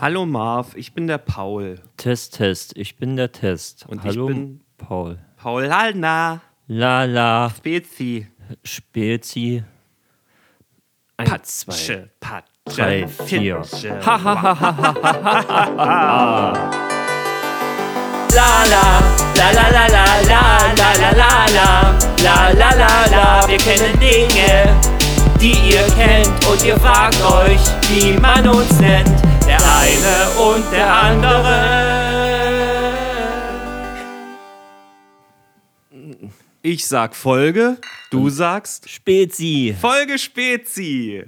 Hallo Marv, ich bin der Paul. Test, Test. Ich bin der Test. Und ich Hallo, bin- Paul. Paul Halna, Lala, Spezi, Spezi. Eins, zwei, Patsche, Patsche, drei, vier. Fitsche. La la, la la la la la la la la la la la la la Wir kennen Dinge, die ihr kennt und ihr fragt euch, wie man uns nennt. Der eine und der andere. Ich sag Folge, du sagst Spezi Folge Spezi.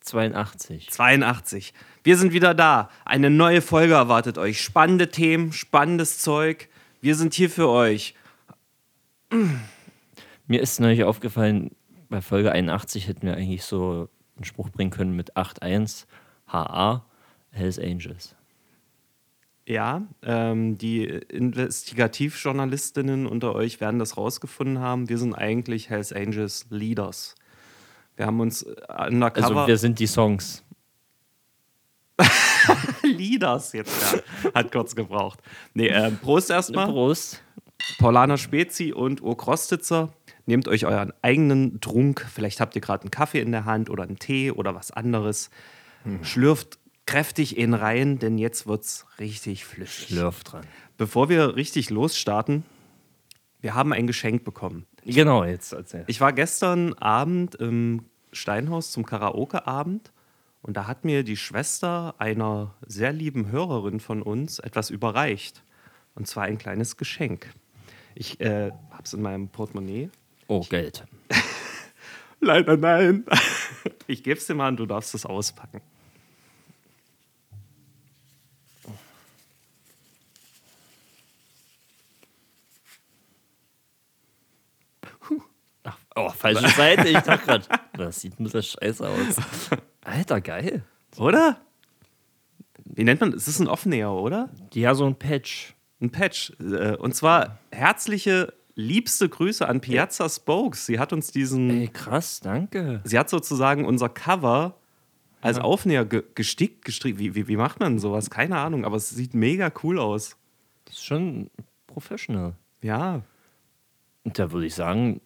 82. 82. Wir sind wieder da. Eine neue Folge erwartet euch. Spannende Themen, spannendes Zeug. Wir sind hier für euch. Mir ist neulich aufgefallen, bei Folge 81 hätten wir eigentlich so einen Spruch bringen können mit 8.1 HA Hells Angels. Ja, ähm, die Investigativjournalistinnen unter euch werden das rausgefunden haben. Wir sind eigentlich Hells Angels Leaders. Wir haben uns äh, undercover Also wir sind die Songs. Leaders jetzt ja. hat kurz gebraucht. Nee, ähm, Prost erstmal. Prost. Paulaner Spezi und Urkrostitzer. Nehmt euch euren eigenen Trunk. Vielleicht habt ihr gerade einen Kaffee in der Hand oder einen Tee oder was anderes. Schlürft kräftig in rein, denn jetzt wird's richtig flüssig. Schlürf dran. Bevor wir richtig losstarten, wir haben ein Geschenk bekommen. Genau, jetzt erzähl. Ich war gestern Abend im Steinhaus zum Karaoke-Abend und da hat mir die Schwester einer sehr lieben Hörerin von uns etwas überreicht. Und zwar ein kleines Geschenk. Ich äh, habe es in meinem Portemonnaie. Oh, Geld. Leider nein. Ich gebe es dir mal und du darfst es auspacken. Ach, oh, falsche Seite. Ich dachte gerade, das sieht ein bisschen scheiße aus. Alter, geil. Oder? Wie nennt man das? Es ist ein Offennäher, oder? Ja, so ein Patch. Ein Patch. Äh, Und zwar herzliche, liebste Grüße an Piazza Spokes. Sie hat uns diesen. Ey, krass, danke. Sie hat sozusagen unser Cover als Aufnäher ge gestickt, gestrickt. Wie, wie, wie macht man sowas? Keine Ahnung, aber es sieht mega cool aus. Das ist schon professional. Ja. Und da würde ich sagen,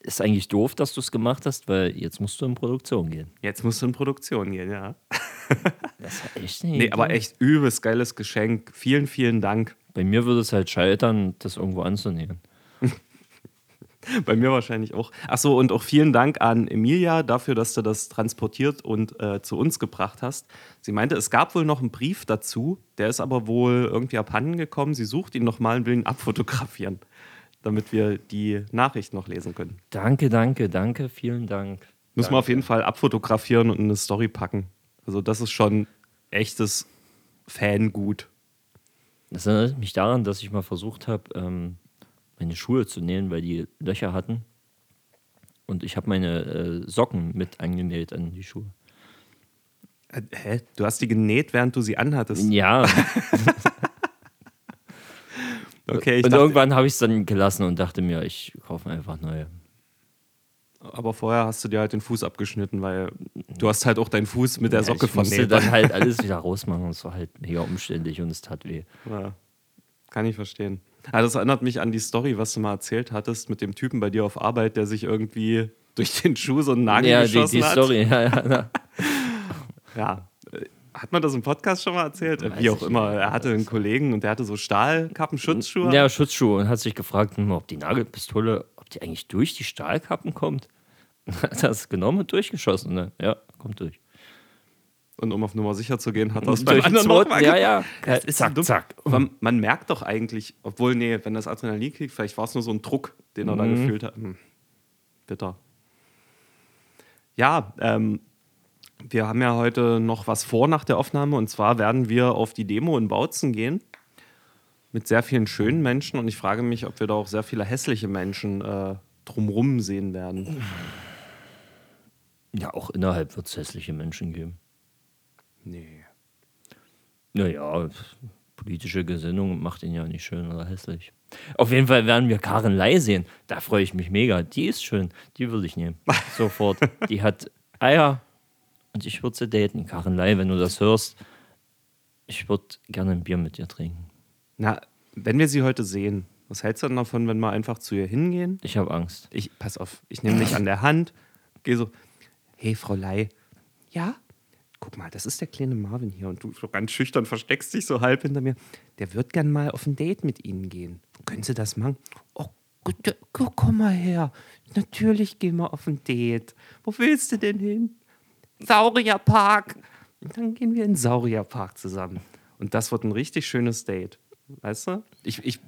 ist eigentlich doof, dass du es gemacht hast, weil jetzt musst du in Produktion gehen. Jetzt musst du in Produktion gehen, ja. Das ist echt nicht. Nee, aber echt übelst geiles Geschenk. Vielen, vielen Dank. Bei mir würde es halt scheitern, das irgendwo anzunehmen. Bei mir wahrscheinlich auch. Achso, und auch vielen Dank an Emilia dafür, dass du das transportiert und äh, zu uns gebracht hast. Sie meinte, es gab wohl noch einen Brief dazu, der ist aber wohl irgendwie abhanden gekommen. Sie sucht ihn nochmal und will ihn abfotografieren, damit wir die Nachricht noch lesen können. Danke, danke, danke, vielen Dank. Muss man auf jeden Fall abfotografieren und in eine Story packen. Also, das ist schon echtes Fangut. Das erinnert mich daran, dass ich mal versucht habe, ähm, meine Schuhe zu nähen, weil die Löcher hatten. Und ich habe meine äh, Socken mit angenäht an die Schuhe. Äh, hä? Du hast die genäht, während du sie anhattest? Ja, Okay, und dachte, irgendwann habe ich es dann gelassen und dachte mir, ich kaufe einfach neue. Aber vorher hast du dir halt den Fuß abgeschnitten, weil du hast halt auch deinen Fuß mit der Ja, Socke ich musste vernäht. dann halt alles wieder rausmachen und es war halt mega umständlich und es tat weh. Ja, kann ich verstehen. Ah, das erinnert mich an die Story, was du mal erzählt hattest mit dem Typen bei dir auf Arbeit, der sich irgendwie durch den Schuh so einen Nagel Ja, die, geschossen die hat. Story, ja, ja. Ja. Äh, Hat man das im Podcast schon mal erzählt? Äh, Weiß Wie auch immer. Er hatte einen Kollegen und der hatte so Stahlkappen, Schutzschuhe. Ja, Schutzschuhe und hat sich gefragt, hm, ob die Nagelpistole, ob die eigentlich durch die Stahlkappen kommt. Hat das genommen und durchgeschossen, ne? Ja, kommt durch. Und um auf Nummer sicher zu gehen, hat er es beim anderen noch zweiten, mal ja, ja. Das ist zack, dumm. zack. Man, man merkt doch eigentlich, obwohl, nee, wenn das Adrenalin kriegt, vielleicht war es nur so ein Druck, den er da Mhm. gefühlt hat. Hm. Bitter. Ja, ähm, wir haben ja heute noch was vor nach der Aufnahme und zwar werden wir auf die Demo in Bautzen gehen mit sehr vielen schönen Menschen und ich frage mich, ob wir da auch sehr viele hässliche Menschen äh, drumrum sehen werden. Ja, auch innerhalb wird es hässliche Menschen geben. Nee. Naja, politische Gesinnung macht ihn ja nicht schön oder hässlich. Auf jeden Fall werden wir Karen Ley sehen. Da freue ich mich mega. Die ist schön. Die will ich nehmen. Sofort. Die hat Eier. Und ich würde sie daten. Karenlei, wenn du das hörst, ich würde gerne ein Bier mit dir trinken. Na, wenn wir sie heute sehen, was hältst du denn davon, wenn wir einfach zu ihr hingehen? Ich habe Angst. Ich, pass auf, ich nehme dich an der Hand, gehe so, hey, Frau Lei, ja? Guck mal, das ist der kleine Marvin hier und du so ganz schüchtern versteckst dich so halb hinter mir. Der wird gern mal auf ein Date mit Ihnen gehen. Können Sie das machen? Oh, gut, komm mal her. Natürlich gehen wir auf ein Date. Wo willst du denn hin? Saurierpark. Und dann gehen wir in den Saurierpark zusammen. Und das wird ein richtig schönes Date. Weißt du? Ich, ich,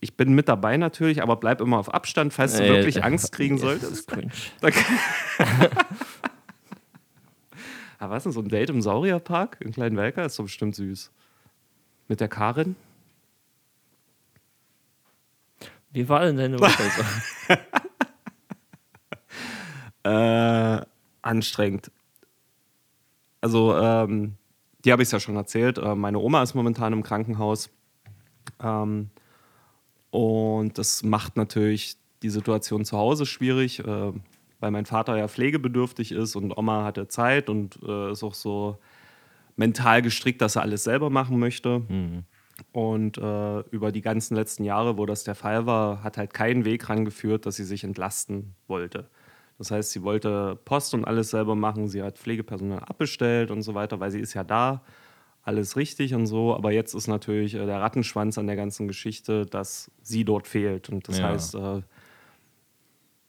ich bin mit dabei natürlich, aber bleib immer auf Abstand, falls du Äh, wirklich äh, Angst kriegen das solltest. ist cringe. Aber was ist denn so ein Date im Saurierpark in Kleinwelker? Ist doch bestimmt süß. Mit der Karin? Wie war denn deine Woche? so? Äh, anstrengend. Also, ähm, die habe ich ja schon erzählt. Äh, meine Oma ist momentan im Krankenhaus. Ähm, und das macht natürlich die Situation zu Hause schwierig, äh, weil mein Vater ja pflegebedürftig ist und Oma hatte Zeit und äh, ist auch so mental gestrickt, dass er alles selber machen möchte. Und äh, über die ganzen letzten Jahre, wo das der Fall war, hat halt kein Weg rangeführt, dass sie sich entlasten wollte. Das heißt, sie wollte Post und alles selber machen. Sie hat Pflegepersonal abbestellt und so weiter, weil sie ist ja da. Alles richtig und so. Aber jetzt ist natürlich äh, der Rattenschwanz an der ganzen Geschichte, dass sie dort fehlt. Und das Ja. heißt, äh,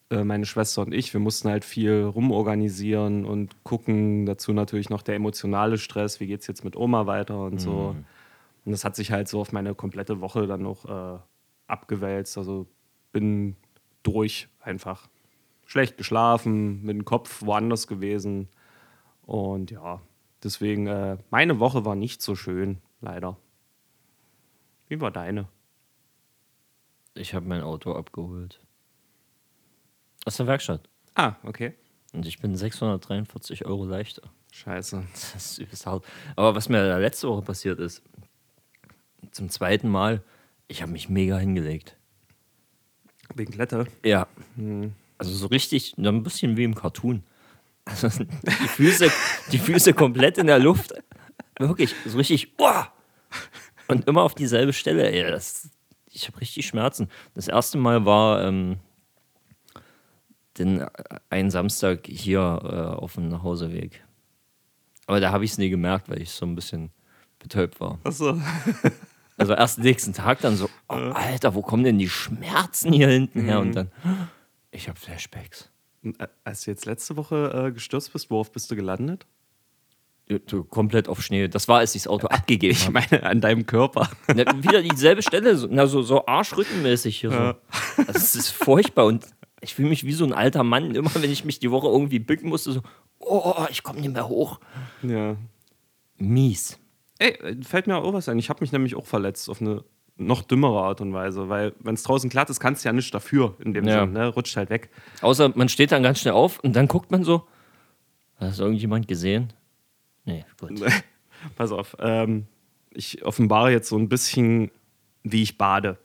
meine Schwester und ich, wir mussten halt viel rumorganisieren und gucken. Dazu natürlich noch der emotionale Stress. Wie geht es jetzt mit Oma weiter und so. Und das hat sich halt so auf meine komplette Woche dann noch äh, abgewälzt. Also bin durch einfach. Schlecht geschlafen, mit dem Kopf woanders gewesen. Und ja, deswegen, äh, meine Woche war nicht so schön, leider. Wie war deine? Ich habe mein Auto abgeholt. Aus der Werkstatt. Ah, okay. Und ich bin 643 Euro leichter. Scheiße. Das ist übelst hart. Aber was mir da letzte Woche passiert ist, zum zweiten Mal, ich habe mich mega hingelegt. Wegen Klette. Ja. Also so richtig, ein bisschen wie im Cartoon. Also die Füße, die Füße komplett in der Luft. Wirklich, so richtig, uah! Und immer auf dieselbe Stelle. Ey, das, ich habe richtig Schmerzen. Das erste Mal war ähm, den, äh, ein Samstag hier äh, auf dem Nachhauseweg. Aber da habe ich es nie gemerkt, weil ich so ein bisschen betäubt war. Achso. Also erst nächsten Tag dann so, oh, Alter, wo kommen denn die Schmerzen hier hinten her? Und dann, ich habe Flashbacks. äh, Als du jetzt letzte Woche äh, gestürzt bist, worauf bist du gelandet? Du, komplett auf Schnee. Das war, als ich das Auto abgegeben Ich meine, an deinem Körper. Na, wieder dieselbe Stelle, so, na, so, so arschrückenmäßig hier. So. Das ist furchtbar und ich fühle mich wie so ein alter Mann. Immer wenn ich mich die Woche irgendwie bücken musste, so, oh, ich komme nicht mehr hoch. Ja. Mies. Ey, äh, fällt mir auch was ein. Ich habe mich nämlich auch verletzt auf eine noch dümmere Art und Weise, weil wenn es draußen glatt ist, kannst du ja nichts dafür in dem Ja. Sinne, ne? rutscht halt weg. Außer man steht dann ganz schnell auf und dann guckt man so, hat das irgendjemand gesehen? Nee, gut. Pass auf, ähm, ich offenbare jetzt so ein bisschen, wie ich bade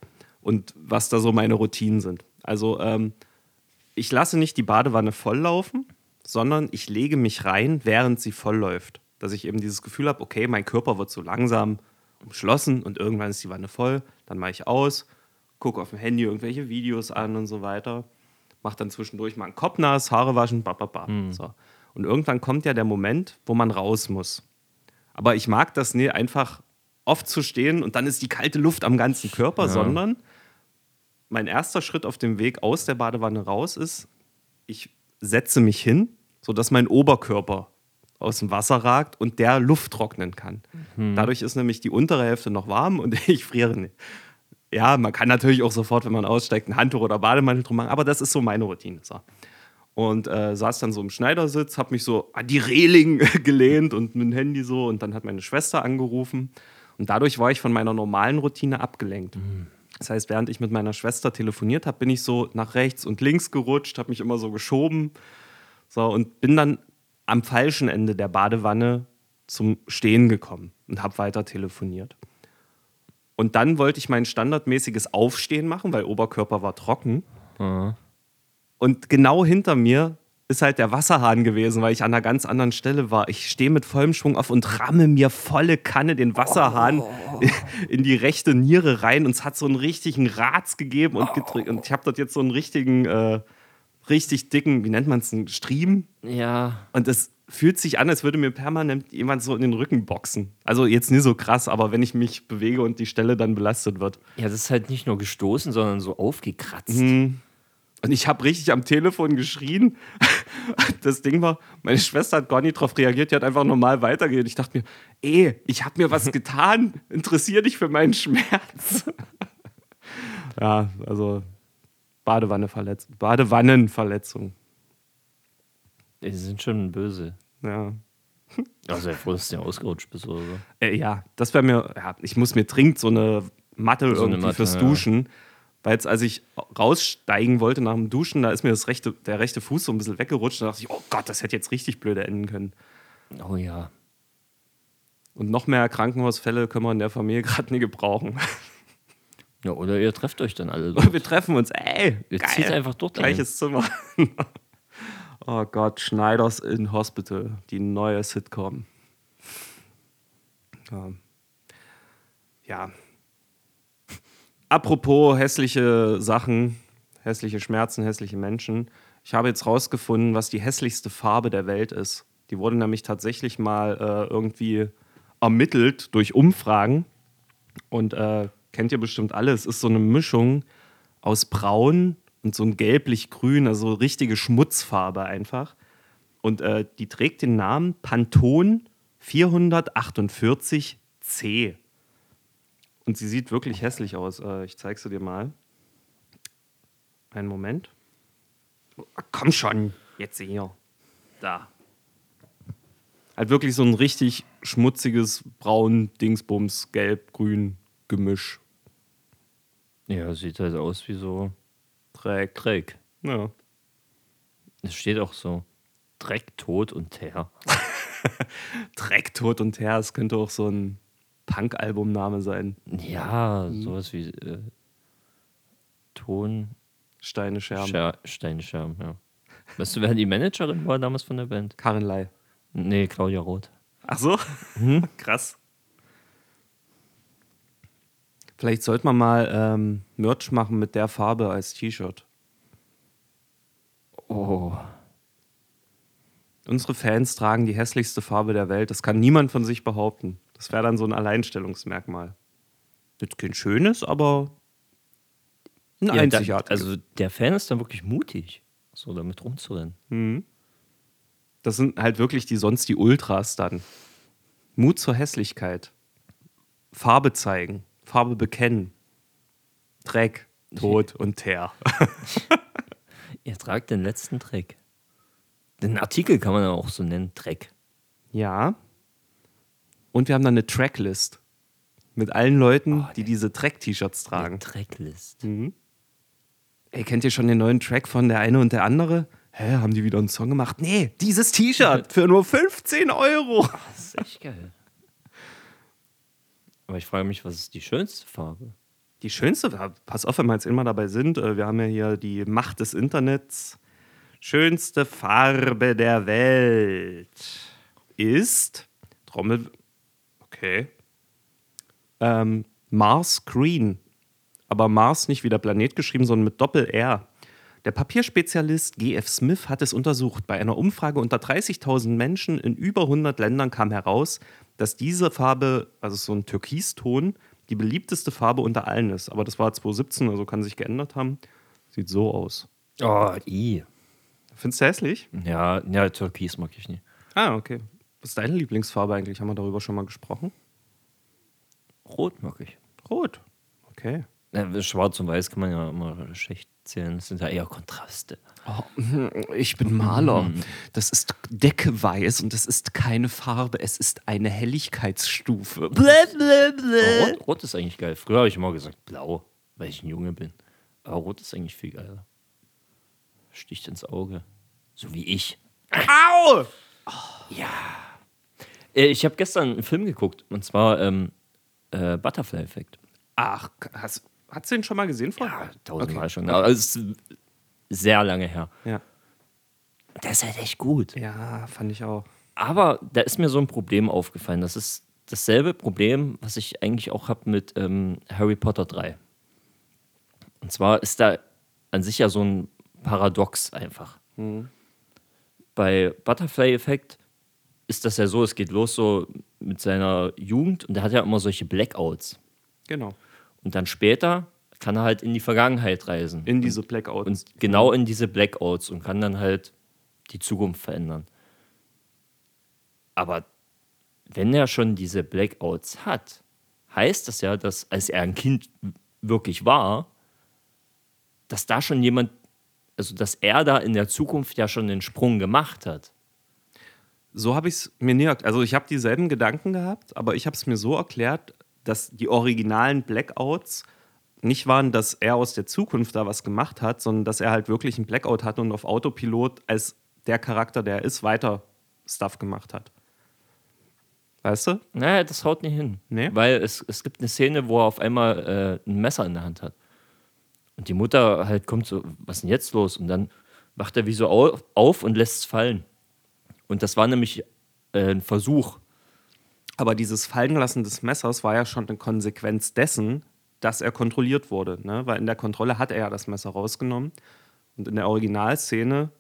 und was da so meine Routinen sind. Also ähm, ich lasse nicht die Badewanne volllaufen, sondern ich lege mich rein, während sie vollläuft. Dass ich eben dieses Gefühl habe, okay, mein Körper wird so langsam umschlossen und irgendwann ist die Wanne voll, dann mache ich aus, gucke auf dem Handy irgendwelche Videos an und so weiter, mache dann zwischendurch mal einen Kopf nass, Haare waschen, ba, ba, ba. So. Und irgendwann kommt ja der Moment, wo man raus muss. Aber ich mag das nicht einfach oft zu stehen und dann ist die kalte Luft am ganzen Körper, sondern mein erster Schritt auf dem Weg aus der Badewanne raus ist, ich setze mich hin, sodass mein Oberkörper aus dem Wasser ragt und der Luft trocknen kann. Dadurch ist nämlich die untere Hälfte noch warm und ich friere nicht. Ja, man kann natürlich auch sofort, wenn man aussteigt, ein Handtuch oder Bademantel drum machen, aber das ist so meine Routine. So. Und äh, saß dann so im Schneidersitz, hab mich so an die Reling gelehnt und mit dem Handy so und dann hat meine Schwester angerufen und dadurch war ich von meiner normalen Routine abgelenkt. Das heißt, während ich mit meiner Schwester telefoniert habe, bin ich so nach rechts und links gerutscht, habe mich immer so geschoben so, und bin dann am falschen Ende der Badewanne zum Stehen gekommen und habe weiter telefoniert. Und dann wollte ich mein standardmäßiges Aufstehen machen, weil Oberkörper war trocken. Und genau hinter mir ist halt der Wasserhahn gewesen, weil ich an einer ganz anderen Stelle war. Ich stehe mit vollem Schwung auf und ramme mir volle Kanne den Wasserhahn Oh. in die rechte Niere rein und es hat so einen richtigen Ratz gegeben und gedrückt. Und ich habe dort jetzt so einen richtigen, äh, richtig dicken, wie nennt man es, einen Stream. Ja. Und es fühlt sich an, als würde mir permanent jemand so in den Rücken boxen. Also jetzt nicht so krass, aber wenn ich mich bewege und die Stelle dann belastet wird. Ja, das ist halt nicht nur gestoßen, sondern so aufgekratzt. Und ich habe richtig am Telefon geschrien. Das Ding war, meine Schwester hat gar nicht drauf reagiert, die hat einfach normal weitergehen. Ich dachte mir, ey, ich habe mir was getan, interessier dich für meinen Schmerz. Ja, also Badewannenverletzung. Badewannenverletzung. Die sind schon böse. Ja. Also, ja, froh, dass du ja ausgerutscht bist oder so. Äh, ja, das wäre mir, ja, ich muss mir dringend so eine Matte So eine irgendwie Matte, fürs ja. Weil jetzt, als ich raussteigen wollte nach dem Duschen, da ist mir das rechte, der rechte Fuß so ein bisschen weggerutscht. Da dachte ich, oh Gott, das hätte jetzt richtig blöde enden können. Oh ja. Und noch mehr Krankenhausfälle können wir in der Familie gerade nie gebrauchen. Ja, oder ihr trefft euch dann alle dort. Wir treffen uns, ey, Ihr geil. zieht einfach ein. Gleiches Zimmer. oh Gott, Schneiders in Hospital, die neue Sitcom. Ja. ja. Apropos hässliche Sachen, hässliche Schmerzen, hässliche Menschen. Ich habe jetzt rausgefunden, was die hässlichste Farbe der Welt ist. Die wurde nämlich tatsächlich mal äh, irgendwie ermittelt durch Umfragen. Und äh, kennt ihr bestimmt alle. Es ist so eine Mischung aus Braun und so ein gelblich-grün, also richtige Schmutzfarbe einfach. Und äh, die trägt den Namen Pantone 448C. Und sie sieht wirklich hässlich aus. Äh, ich zeig sie dir mal. Einen Moment. Komm schon, jetzt hier. Da. Halt wirklich so ein richtig schmutziges braun Dingsbums, gelb, grün Gemisch. Ja, sieht halt aus wie so Dreck. Dreck. Ja. Es steht auch so: Dreck, Tod und Teer. Dreck, Tod und Teer, es könnte auch so ein Punk-Albumname sein. Ja, sowas wie äh, Ton, Steine, Scherben. Scher Steinscherben, ja. Weißt du, wer die Managerin war damals von der Band? Karin Ley. Nee, Claudia Roth. Ach so? Krass. Vielleicht sollte man mal ähm, Merch machen mit der Farbe als T-Shirt. Oh. Unsere Fans tragen die hässlichste Farbe der Welt. Das kann niemand von sich behaupten. Das wäre dann so ein Alleinstellungsmerkmal. Jetzt kein schönes, aber ein Ja, einzigartiges. also der Fan ist dann wirklich mutig, so damit rumzurennen. Das sind halt wirklich die sonst die Ultras dann. Mut zur Hässlichkeit. Farbe zeigen. Farbe bekennen. Dreck, Tod und Teer. Ihr tragt den letzten Dreck. Den Artikel kann man ja auch so nennen, Dreck. Ja. Und wir haben dann eine Tracklist. Mit allen Leuten, die diese Dreck-T-Shirts tragen. Drecklist. Ey, kennt ihr schon den neuen Track von der eine und der andere? Hä, haben die wieder einen Song gemacht? Nee, dieses T-Shirt für nur 15 Euro. Das ist echt geil. Aber ich frage mich, was ist die schönste Farbe? Die schönste, pass auf, wenn wir jetzt immer dabei sind, äh, wir haben ja hier die Macht des Internets. Schönste Farbe der Welt ist Trommel. Okay. Ähm, Mars Green. Aber Mars nicht wie der Planet geschrieben, sondern mit Doppel-R. Der Papierspezialist G.F. Smith hat es untersucht. Bei einer Umfrage unter 30.000 Menschen in über 100 Ländern kam heraus, dass diese Farbe, also so ein Türkiston, die beliebteste Farbe unter allen ist. Aber das war 2017, also kann sich geändert haben. Sieht so aus. Oh, i. Findest du hässlich? Ja, ja, Türkis mag ich nicht. Ah, okay. Was ist deine Lieblingsfarbe eigentlich? Haben wir darüber schon mal gesprochen? Rot mag ich. Rot. Okay. Ja, Schwarz und Weiß kann man ja immer schlecht zählen. Das sind ja eher Kontraste. ich bin Maler. Das ist Deckweiß und das ist keine Farbe. Es ist eine Helligkeitsstufe. Aber Rot, Rot ist eigentlich geil. Früher habe ich immer gesagt Blau, weil ich ein Junge bin. Aber Rot ist eigentlich viel geiler. Sticht ins Auge. So wie ich. Au! Äh, Ich habe gestern einen Film geguckt. Und zwar ähm, äh, Butterfly Effect. Ach, hast, hast du den schon mal gesehen vorher? Ja, tausendmal schon. Aber es ist sehr lange her. Ja. Der ist halt echt gut. Ja, fand ich auch. Aber da ist mir so ein Problem aufgefallen. Das ist dasselbe Problem, was ich eigentlich auch habe mit ähm, Harry Potter 3. Und zwar ist da an sich ja so ein Paradox einfach. Bei Butterfly Effekt ist das ja so, es geht los so mit seiner Jugend und der hat ja immer solche Blackouts. Genau. Und dann später kann er halt in die Vergangenheit reisen. In diese Blackouts. und genau in diese Blackouts und kann dann halt die Zukunft verändern. Aber wenn er schon diese Blackouts hat, heißt das ja, dass als er ein Kind wirklich war, dass da schon jemand, also dass er da in der Zukunft ja schon den Sprung gemacht hat. So habe ich es mir nie erklärt. Also ich habe dieselben Gedanken gehabt, aber ich habe es mir so erklärt, dass die originalen Blackouts nicht waren, dass er aus der Zukunft da was gemacht hat, sondern dass er halt wirklich einen Blackout hatte und auf Autopilot als der Charakter, der er ist, weiter Stuff gemacht hat. Weißt du? Naja, das haut nicht hin. Nee? Weil es, es gibt eine Szene, wo er auf einmal äh, ein Messer in der Hand hat. Und die Mutter halt kommt so, was ist denn jetzt los? Und dann wacht er wie so au- auf und lässt es fallen. Und das war nämlich äh, ein Versuch. Aber dieses Fallenlassen des Messers war ja schon eine Konsequenz dessen, dass er kontrolliert wurde. Ne? Weil in der Kontrolle hat er ja das Messer rausgenommen. Und in der Originalszene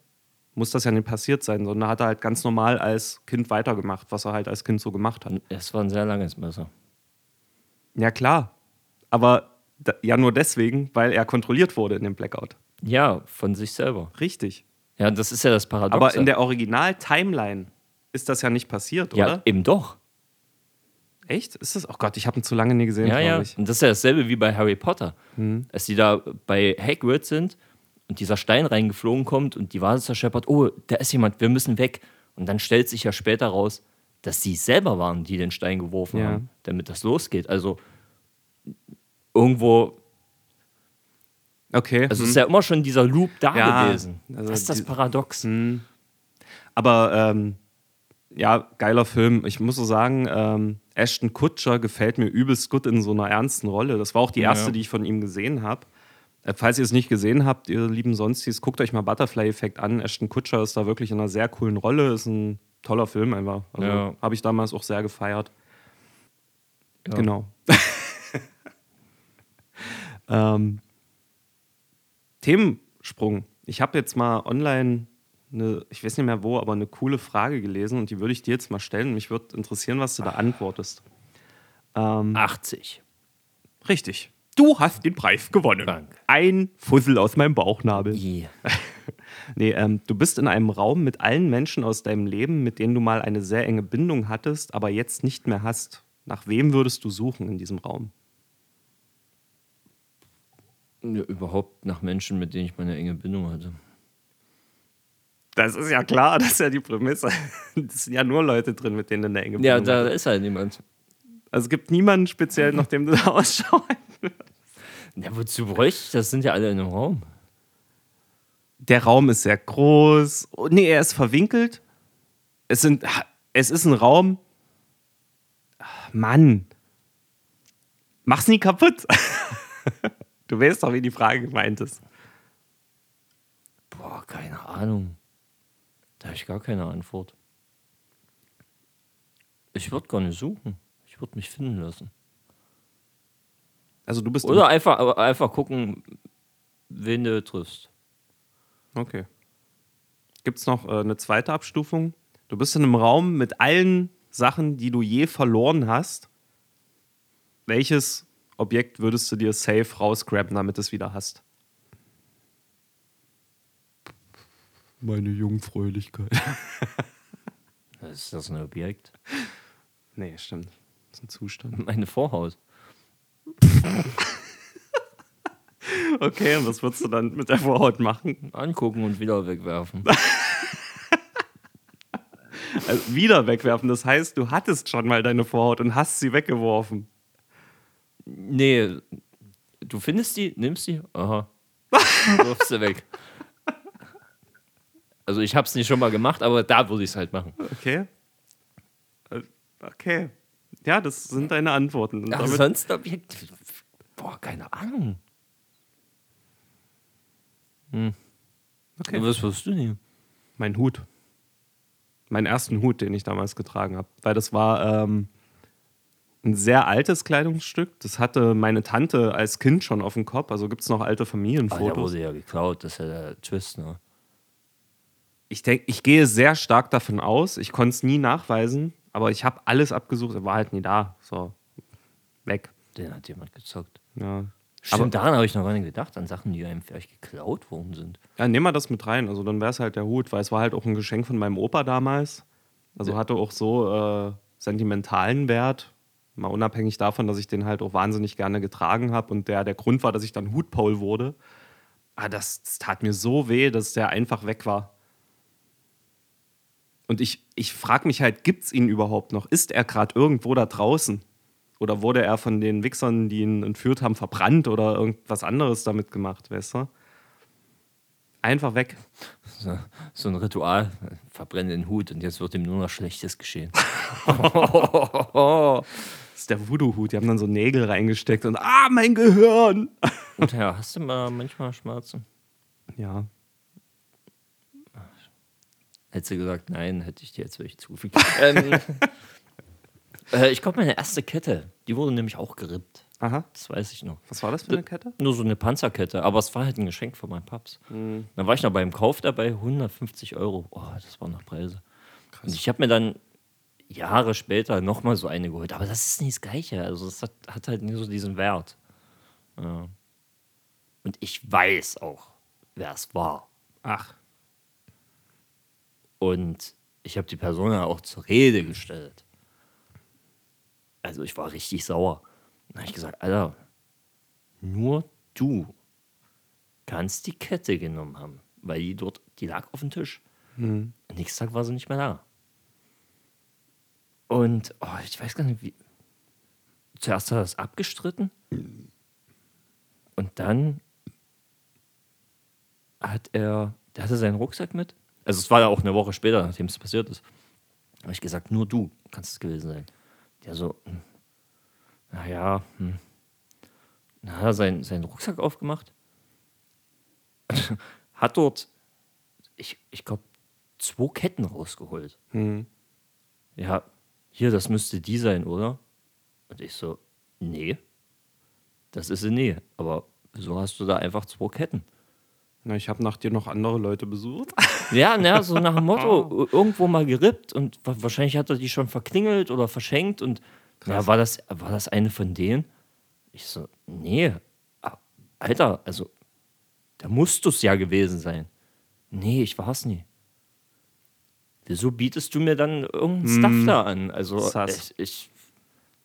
muss das ja nicht passiert sein, sondern hat er halt ganz normal als Kind weitergemacht, was er halt als Kind so gemacht hat. Es war ein sehr langes Messer. Ja, klar. Aber ja nur deswegen, weil er kontrolliert wurde in dem Blackout. Ja, von sich selber. Richtig. Ja, das ist ja das Paradox. Aber in der Original-Timeline ist das ja nicht passiert, Ja, oder? eben doch. Echt? Ist das? Oh Gott, ich habe ihn zu lange nie gesehen, Ja, ja. ich. Und das ist ja dasselbe wie bei Harry Potter. Als die da bei Hagrid sind und dieser Stein reingeflogen kommt und die Vase zerscheppert, oh, da ist jemand, wir müssen weg. Und dann stellt sich ja später raus, dass sie es selber waren, die den Stein geworfen Ja. haben, damit das losgeht. Also irgendwo, Okay. also hm. ist ja immer schon dieser Loop da Ja, gewesen. also das ist das Paradox. Aber ähm, ja, geiler Film. Ich muss so sagen, ähm, Ashton Kutcher gefällt mir übelst gut in so einer ernsten Rolle. Das war auch die erste, Ja. die ich von ihm gesehen habe. Äh, falls ihr es nicht gesehen habt, ihr lieben Sonstis, guckt euch mal Butterfly-Effekt an. Ashton Kutcher ist da wirklich in einer sehr coolen Rolle. Ist ein toller Film einfach. Also Ja. habe ich damals auch sehr gefeiert. Ja. Genau. ähm, Themensprung. Ich habe jetzt mal online eine, ich weiß nicht mehr wo, aber eine coole Frage gelesen und die würde ich dir jetzt mal stellen. Mich würde interessieren, was du da antwortest. Ähm, 80. richtig. Du hast den Preis gewonnen. Danke. Ein Fussel aus meinem Bauchnabel. I. Nee, ähm, du bist in einem Raum mit allen Menschen aus deinem Leben, mit denen du mal eine sehr enge Bindung hattest, aber jetzt nicht mehr hast. Nach wem würdest du suchen in diesem Raum? Ja, überhaupt nach Menschen, mit denen ich meine enge Bindung hatte. Das ist ja klar, das ist ja die Prämisse. Es sind ja nur Leute drin, mit denen du eine enge Ja, Bindung da hast. ist halt niemand. Also es gibt niemanden speziell, nach dem du da Ausschau Ja, wozu bräuchte ich? Das sind ja alle in einem Raum. Der Raum ist sehr groß. Oh, nee, er ist verwinkelt. Es, sind, es ist ein Raum. Mann. Mach's nie kaputt. Du weißt doch, wie die Frage gemeint ist. Boah, keine Ahnung. Da habe ich gar keine Antwort. Ich würde gar nicht suchen. Ich würde mich finden lassen. Also du bist. Oder einfach, einfach gucken, wen du triffst. Okay. Gibt es noch äh, eine zweite Abstufung? Du bist in einem Raum mit allen Sachen, die du je verloren hast. Welches Objekt würdest du dir safe rausgraben, damit du es wieder hast? Meine Jungfräulichkeit. Ist das ein Objekt? nee, stimmt. Das ist ein Zustand. Meine Vorhaut. Okay, und was würdest du dann mit der Vorhaut machen? Angucken und wieder wegwerfen. Also wieder wegwerfen. Das heißt, du hattest schon mal deine Vorhaut und hast sie weggeworfen. Nee, du findest die, nimmst die, aha. Wirfst sie weg. Also ich habe es nicht schon mal gemacht, aber da würde ich es halt machen. Okay. Äh, Okay. Ja, das sind deine Antworten. Und Aber damit- sonst Objekt. Boah, keine Ahnung. okay. Was wirst du nehmen? Mein Hut. Meinen ersten Hut, den ich damals getragen habe. Weil das war ähm, ein sehr altes Kleidungsstück. Das hatte meine Tante als Kind schon auf dem Kopf. Also gibt es noch alte Aber der Familienfotos. wurde ja geklaut, das ist ja der Twist, ne? ich denke, ich gehe sehr stark davon aus. Ich konnte es nie nachweisen, aber ich habe alles abgesucht. Er war halt nie da. So, weg. Den hat jemand gezockt. Ja. Stimmt, Aber- daran habe ich noch gar nicht gedacht, an Sachen, die einem vielleicht geklaut worden sind. Ja, nehmen wir das mit rein. Also dann wäre es halt der Hut, weil es war halt auch ein Geschenk von meinem Opa damals. Also hatte auch so äh, sentimentalen Wert. Mal unabhängig davon, dass ich den halt auch wahnsinnig gerne getragen habe und der der Grund war, dass ich dann Hutpaul wurde. Aber das, das tat mir so weh, dass der einfach weg war. Und ich, ich frage mich halt, gibt es ihn überhaupt noch? Ist er gerade irgendwo da draußen? Oder wurde er von den Wichsern, die ihn entführt haben, verbrannt oder irgendwas anderes damit gemacht, weißt du? Einfach weg. So, so ein Ritual, verbrenne den Hut und jetzt wird ihm nur noch Schlechtes geschehen. Ist der Voodoo-Hut. Die haben dann so Nägel reingesteckt und ah, mein Gehirn. Und ja, hast du mal manchmal Schmerzen? Ja. Hättest du gesagt, nein, hätte ich dir jetzt welche zugefügt. ähm, äh, ich glaube, meine erste Kette, die wurde nämlich auch gerippt. Aha. Das weiß ich noch. Was war das für eine Kette? Nur so eine Panzerkette, aber es war halt ein Geschenk von meinem Paps. Dann war ich noch beim Kauf dabei, 150 Euro. Oh, das waren noch Preise. Und ich habe mir dann Jahre später nochmal so eine geholt. Aber das ist nicht das Gleiche. Also, das hat, hat halt nie so diesen Wert. Ja. Und ich weiß auch, wer es war. Ach. Und ich habe die Person ja auch zur Rede gestellt. Also ich war richtig sauer. Dann habe ich gesagt, Alter, nur du kannst die Kette genommen haben, weil die dort, die lag auf dem Tisch. Am nächsten Tag war sie nicht mehr da. Und oh, ich weiß gar nicht, wie. Zuerst hat er das abgestritten. Und dann hat er, der hatte seinen Rucksack mit. Also es war ja auch eine Woche später, nachdem es passiert ist. Habe ich gesagt, nur du kannst es gewesen sein. Der so, hm, naja, hm. Dann hat er seinen, seinen Rucksack aufgemacht. hat dort, ich, ich glaube, zwei Ketten rausgeholt. Ja, hier, das müsste die sein, oder? Und ich so, nee, das ist sie nie. Aber wieso hast du da einfach zwei Ketten? Na, ich habe nach dir noch andere Leute besucht. Ja, na, so nach dem Motto, irgendwo mal gerippt und wa- wahrscheinlich hat er die schon verklingelt oder verschenkt und ja, war das, war das eine von denen? Ich so, nee, Alter, also, da musst du es ja gewesen sein. Nee, ich war es nie. Wieso bietest du mir dann irgendeinen Stuff da an? Also, ich, ich,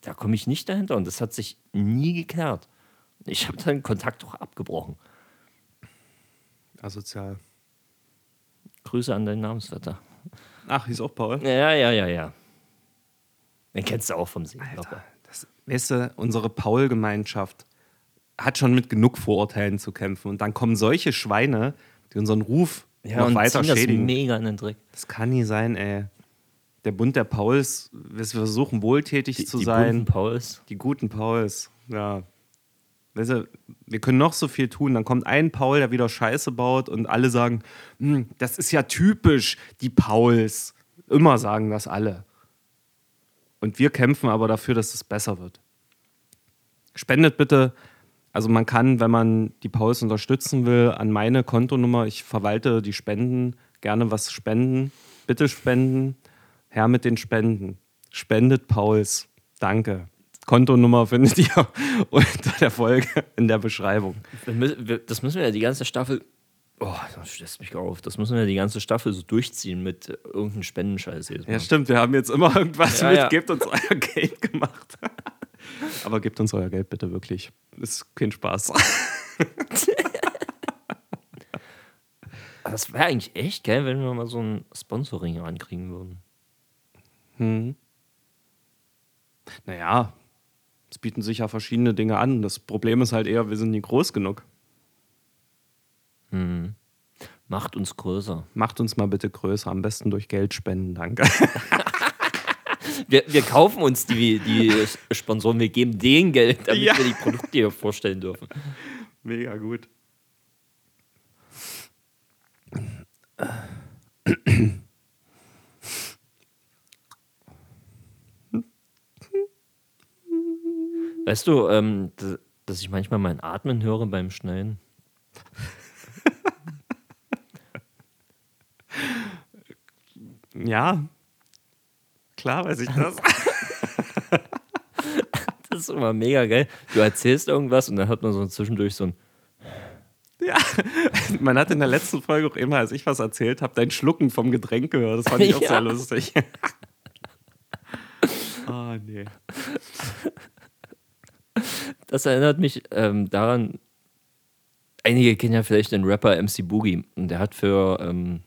da komme ich nicht dahinter und das hat sich nie geklärt. Ich habe dann Kontakt auch abgebrochen. Asozial. Grüße an deinen Namensvetter. Ach, hieß auch Paul. Ja, ja, ja, ja. Den kennst du auch vom. Das, weißt du, unsere Paul-Gemeinschaft hat schon mit genug Vorurteilen zu kämpfen. Und dann kommen solche Schweine, die unseren Ruf Ja, noch und weiter ziehen das schädigen. mega in den Dreck. Das kann nie sein, ey. Der Bund der Pauls, wir versuchen wohltätig zu die sein. bunten Pauls. Die guten Pauls, ja. Weißt du, wir können noch so viel tun, dann kommt ein Paul, der wieder Scheiße baut und alle sagen, "Hm, das ist ja typisch, die Pauls. Immer sagen das alle. Und wir kämpfen aber dafür, dass es besser wird. Spendet bitte, also man kann, wenn man die Pauls unterstützen will, an meine Kontonummer, ich verwalte die Spenden, gerne was spenden. Bitte spenden. Her mit den Spenden. Spendet Pauls. Danke. Kontonummer findet ihr unter der Folge in der Beschreibung. Das müssen wir ja die ganze Staffel. Oh, das stresst mich auf. Das müssen wir ja die ganze Staffel so durchziehen mit äh, irgendeinem Spendenscheiß. Ja, stimmt, wir haben jetzt immer irgendwas Ja, mit ja. gebt uns euer Geld gemacht. Aber gebt uns euer Geld bitte wirklich. Ist kein Spaß. Das wäre eigentlich echt geil, wenn wir mal so ein Sponsoring ankriegen würden. Naja, es bieten sich ja verschiedene Dinge an. Das Problem ist halt eher, wir sind nie groß genug. Macht uns größer. Macht uns mal bitte größer, am besten durch Geld spenden, danke. Wir, wir kaufen uns die, die Sponsoren, wir geben denen Geld, damit Ja. wir die Produkte hier vorstellen dürfen. Mega gut. Weißt du, ähm, dass ich manchmal mein Atmen höre beim Schneiden? Ja. Klar weiß ich das. Das ist immer mega geil. Du erzählst irgendwas und dann hört man so zwischendurch so ein. ja. Man hat in der letzten Folge auch immer, als ich was erzählt habe, dein Schlucken vom Getränk gehört. Das fand ich auch Ja. sehr lustig. oh, nee. Das erinnert mich ähm, daran, einige kennen ja vielleicht den Rapper MC Boogie und der hat für ähm,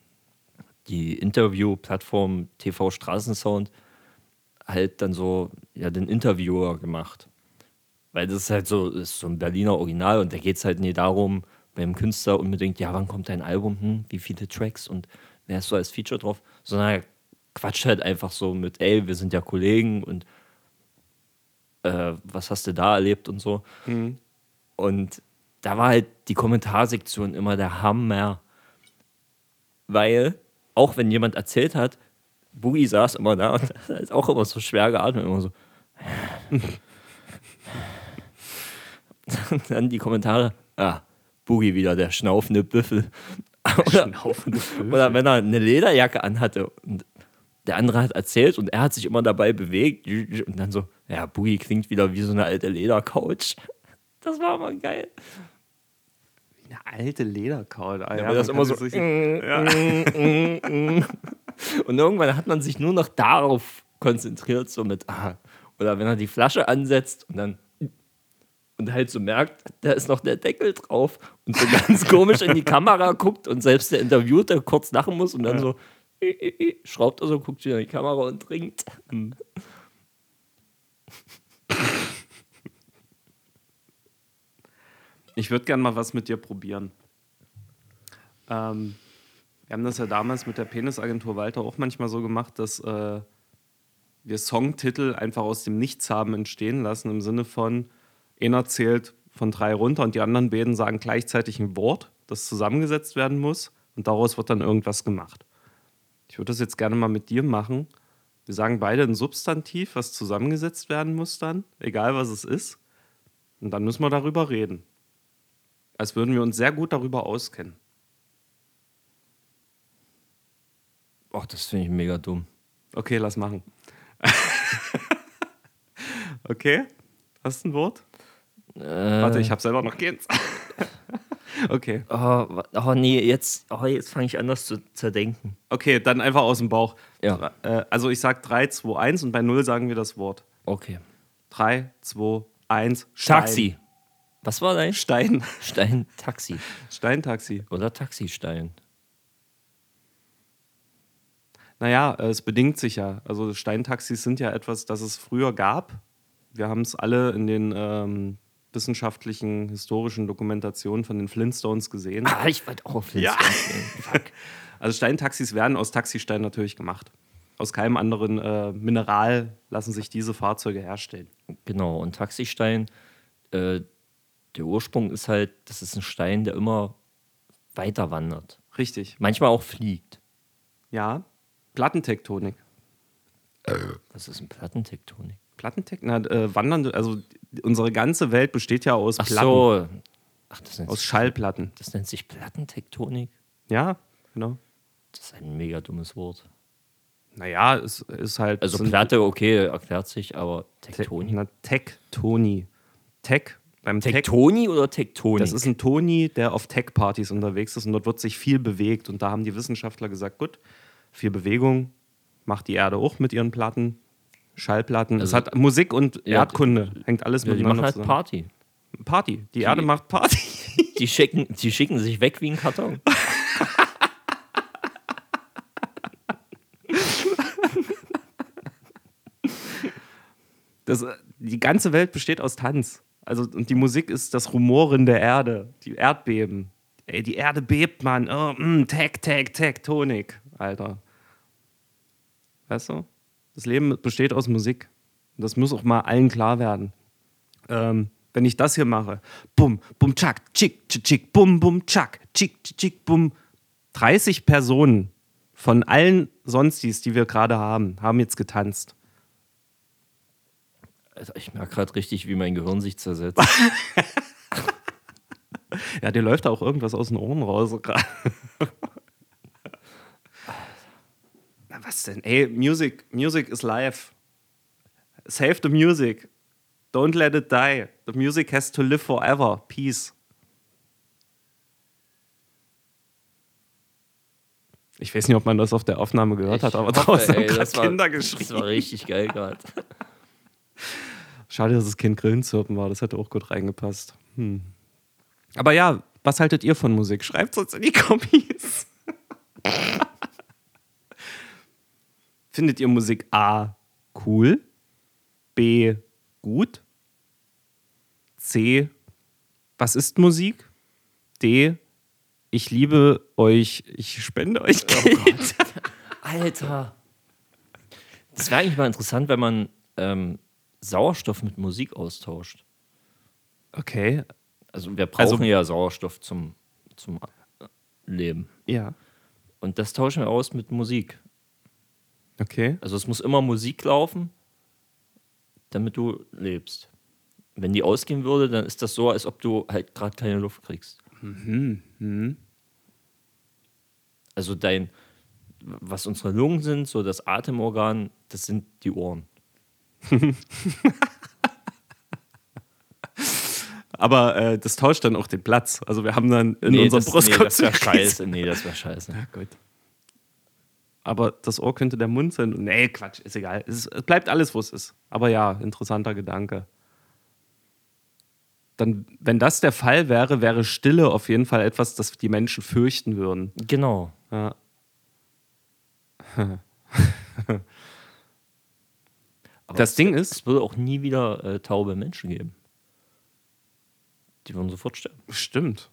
die Interview-Plattform TV Straßensound halt dann so ja, den Interviewer gemacht. Weil das ist halt so, ist so ein Berliner Original und da geht es halt nie darum, beim Künstler unbedingt, ja, wann kommt dein Album, hm, wie viele Tracks und wer ist so als Feature drauf, sondern er quatscht halt einfach so mit, ey, wir sind ja Kollegen und äh, was hast du da erlebt und so. Und da war halt die Kommentarsektion immer der Hammer. Weil, auch wenn jemand erzählt hat, Boogie saß immer da und hat ist auch immer so schwer geatmet, immer so. Und dann die Kommentare, ah, Boogie wieder, der schnaufende Büffel. Oder, oder wenn er eine Lederjacke anhatte und der andere hat erzählt und er hat sich immer dabei bewegt und dann so, ja, Boogie klingt wieder wie so eine alte Ledercouch. Das war immer geil. Eine alte Lederkaul. Ah, Ja, ja, das immer so. sich richtig- Und irgendwann hat man sich nur noch darauf konzentriert, so mit, ah, oder wenn er die Flasche ansetzt und dann und halt so merkt, da ist noch der Deckel drauf und so ganz komisch in die Kamera guckt und selbst der Interviewte kurz lachen muss und dann so äh, äh, schraubt er so, guckt wieder in die Kamera und trinkt. Ich würde gerne mal was mit dir probieren. Ähm, wir haben das ja damals mit der Penisagentur Walter auch manchmal so gemacht, dass äh, wir Songtitel einfach aus dem Nichts haben entstehen lassen, im Sinne von, einer zählt von drei runter und die anderen beiden sagen gleichzeitig ein Wort, das zusammengesetzt werden muss und daraus wird dann irgendwas gemacht. Ich würde das jetzt gerne mal mit dir machen. Wir sagen beide ein Substantiv, was zusammengesetzt werden muss dann, egal was es ist. Und dann müssen wir darüber reden als würden wir uns sehr gut darüber auskennen. Ach, das finde ich mega dumm. Okay, lass machen. okay, hast du ein Wort? Äh, Warte, ich habe selber noch keins. okay, Oh, oh nee, jetzt, oh, jetzt fange ich an, das zu zerdenken. okay, dann einfach aus dem Bauch. Ja. Äh, also ich sage 3, 2, 1 und bei 0 sagen wir das Wort. Okay. 3, 2, 1, Stein. Taxi. Was war dein? Stein. Stein, Taxi. Steintaxi. Oder Taxistein. Naja, es bedingt sich ja. Also Steintaxis sind ja etwas, das es früher gab. Wir haben es alle in den ähm, wissenschaftlichen, historischen Dokumentationen von den Flintstones gesehen. Ah, ich wollte auch auf Ja. Flintstones gehen. Fuck. Also Steintaxis werden aus Taxistein natürlich gemacht. Aus keinem anderen äh, Mineral lassen sich diese Fahrzeuge herstellen. Genau, und Taxistein, äh, der Ursprung ist halt, das ist ein Stein, der immer weiter wandert. Richtig. Manchmal auch fliegt. Ja. Plattentektonik. Was ist ein Plattentektonik? Plattentektonik? Äh, wandernde, also unsere ganze Welt besteht ja aus Ach Platten. so. Ach, das nennt, Aus sich, Schallplatten. das nennt sich Plattentektonik. Ja, genau. Das ist ein mega dummes Wort. Naja, es ist halt. Also Platte, okay, erklärt sich, aber Te Tektonik. na, Tektoni. Tech. Beim Tech. Tektoni oder Tektonik? Das ist ein Toni, der auf Tech-Partys unterwegs ist und dort wird sich viel bewegt. Und da haben die Wissenschaftler gesagt: gut, viel Bewegung macht die Erde auch mit ihren Platten, Schallplatten. es Also- hat Musik und Ja, Erdkunde, hängt alles ja, die miteinander halt zusammen. Party. Party. Die Erde macht Party. Die schicken, die schicken sich weg wie ein Karton. Das, äh, die ganze Welt besteht aus Tanz. Also, und die Musik ist das Rumoren der Erde, die Erdbeben. Ey, die Erde bebt, Mann. Oh, mm, Tech, Tech, Tektonik, Alter. Weißt du? Das Leben besteht aus Musik. Und das muss auch mal allen klar werden. Ähm, wenn ich das hier mache, bum, bum, tschak, tschick, tschick, bum, bum, tschak, tschick, tschick, bum. 30 Personen von allen Sonstis, die wir gerade haben, haben jetzt getanzt? Also ich merke gerade richtig, wie mein Gehirn sich zersetzt. Ja, dir läuft da auch irgendwas aus den Ohren raus. Na, was denn? Ey, Music, Music is life. Save the music. Don't let it die. The music has to live forever. Peace. Ich weiß nicht, ob man das auf der Aufnahme gehört hat, aber Ich hoffe, draußen ey, haben gerade das war- Kinder Das war geschrien. richtig geil gerade. Schade, dass es kein Grillenzirpen war. Das hätte auch gut reingepasst. Hm. Aber ja, was haltet ihr von Musik? Schreibt uns in die Kommis. Findet ihr Musik A cool? B gut? C was ist Musik? D ich liebe euch, ich spende euch Geld. Alter. Das wäre eigentlich mal interessant, wenn man ähm, Sauerstoff mit Musik austauscht. Okay, Also wir brauchen Also- ja Sauerstoff zum, zum Leben. ja, Und das tauschen wir aus mit Musik. okay. Also es muss immer Musik laufen, damit du lebst. Wenn die ausgehen würde, dann ist das so, als ob du halt gerade keine Luft kriegst. Also dein, was unsere Lungen sind, so das Atemorgan, das sind die Ohren. Aber äh, das tauscht dann auch den Platz. Also wir haben dann in unserem das, nee, das Brustkorb wäre scheiße. Nee, das wäre scheiße. Ja, gut. Aber das Ohr könnte der Mund sein. Nee, Quatsch, ist egal. Es, ist, es bleibt alles, wo es ist. Aber ja, interessanter Gedanke. Dann, wenn das der Fall wäre, wäre Stille auf jeden Fall etwas, das die Menschen fürchten würden. Genau. Ja. Aber Das es, Ding ist- Es würde auch nie wieder äh, taube Menschen geben. Die würden sofort sterben. Stimmt.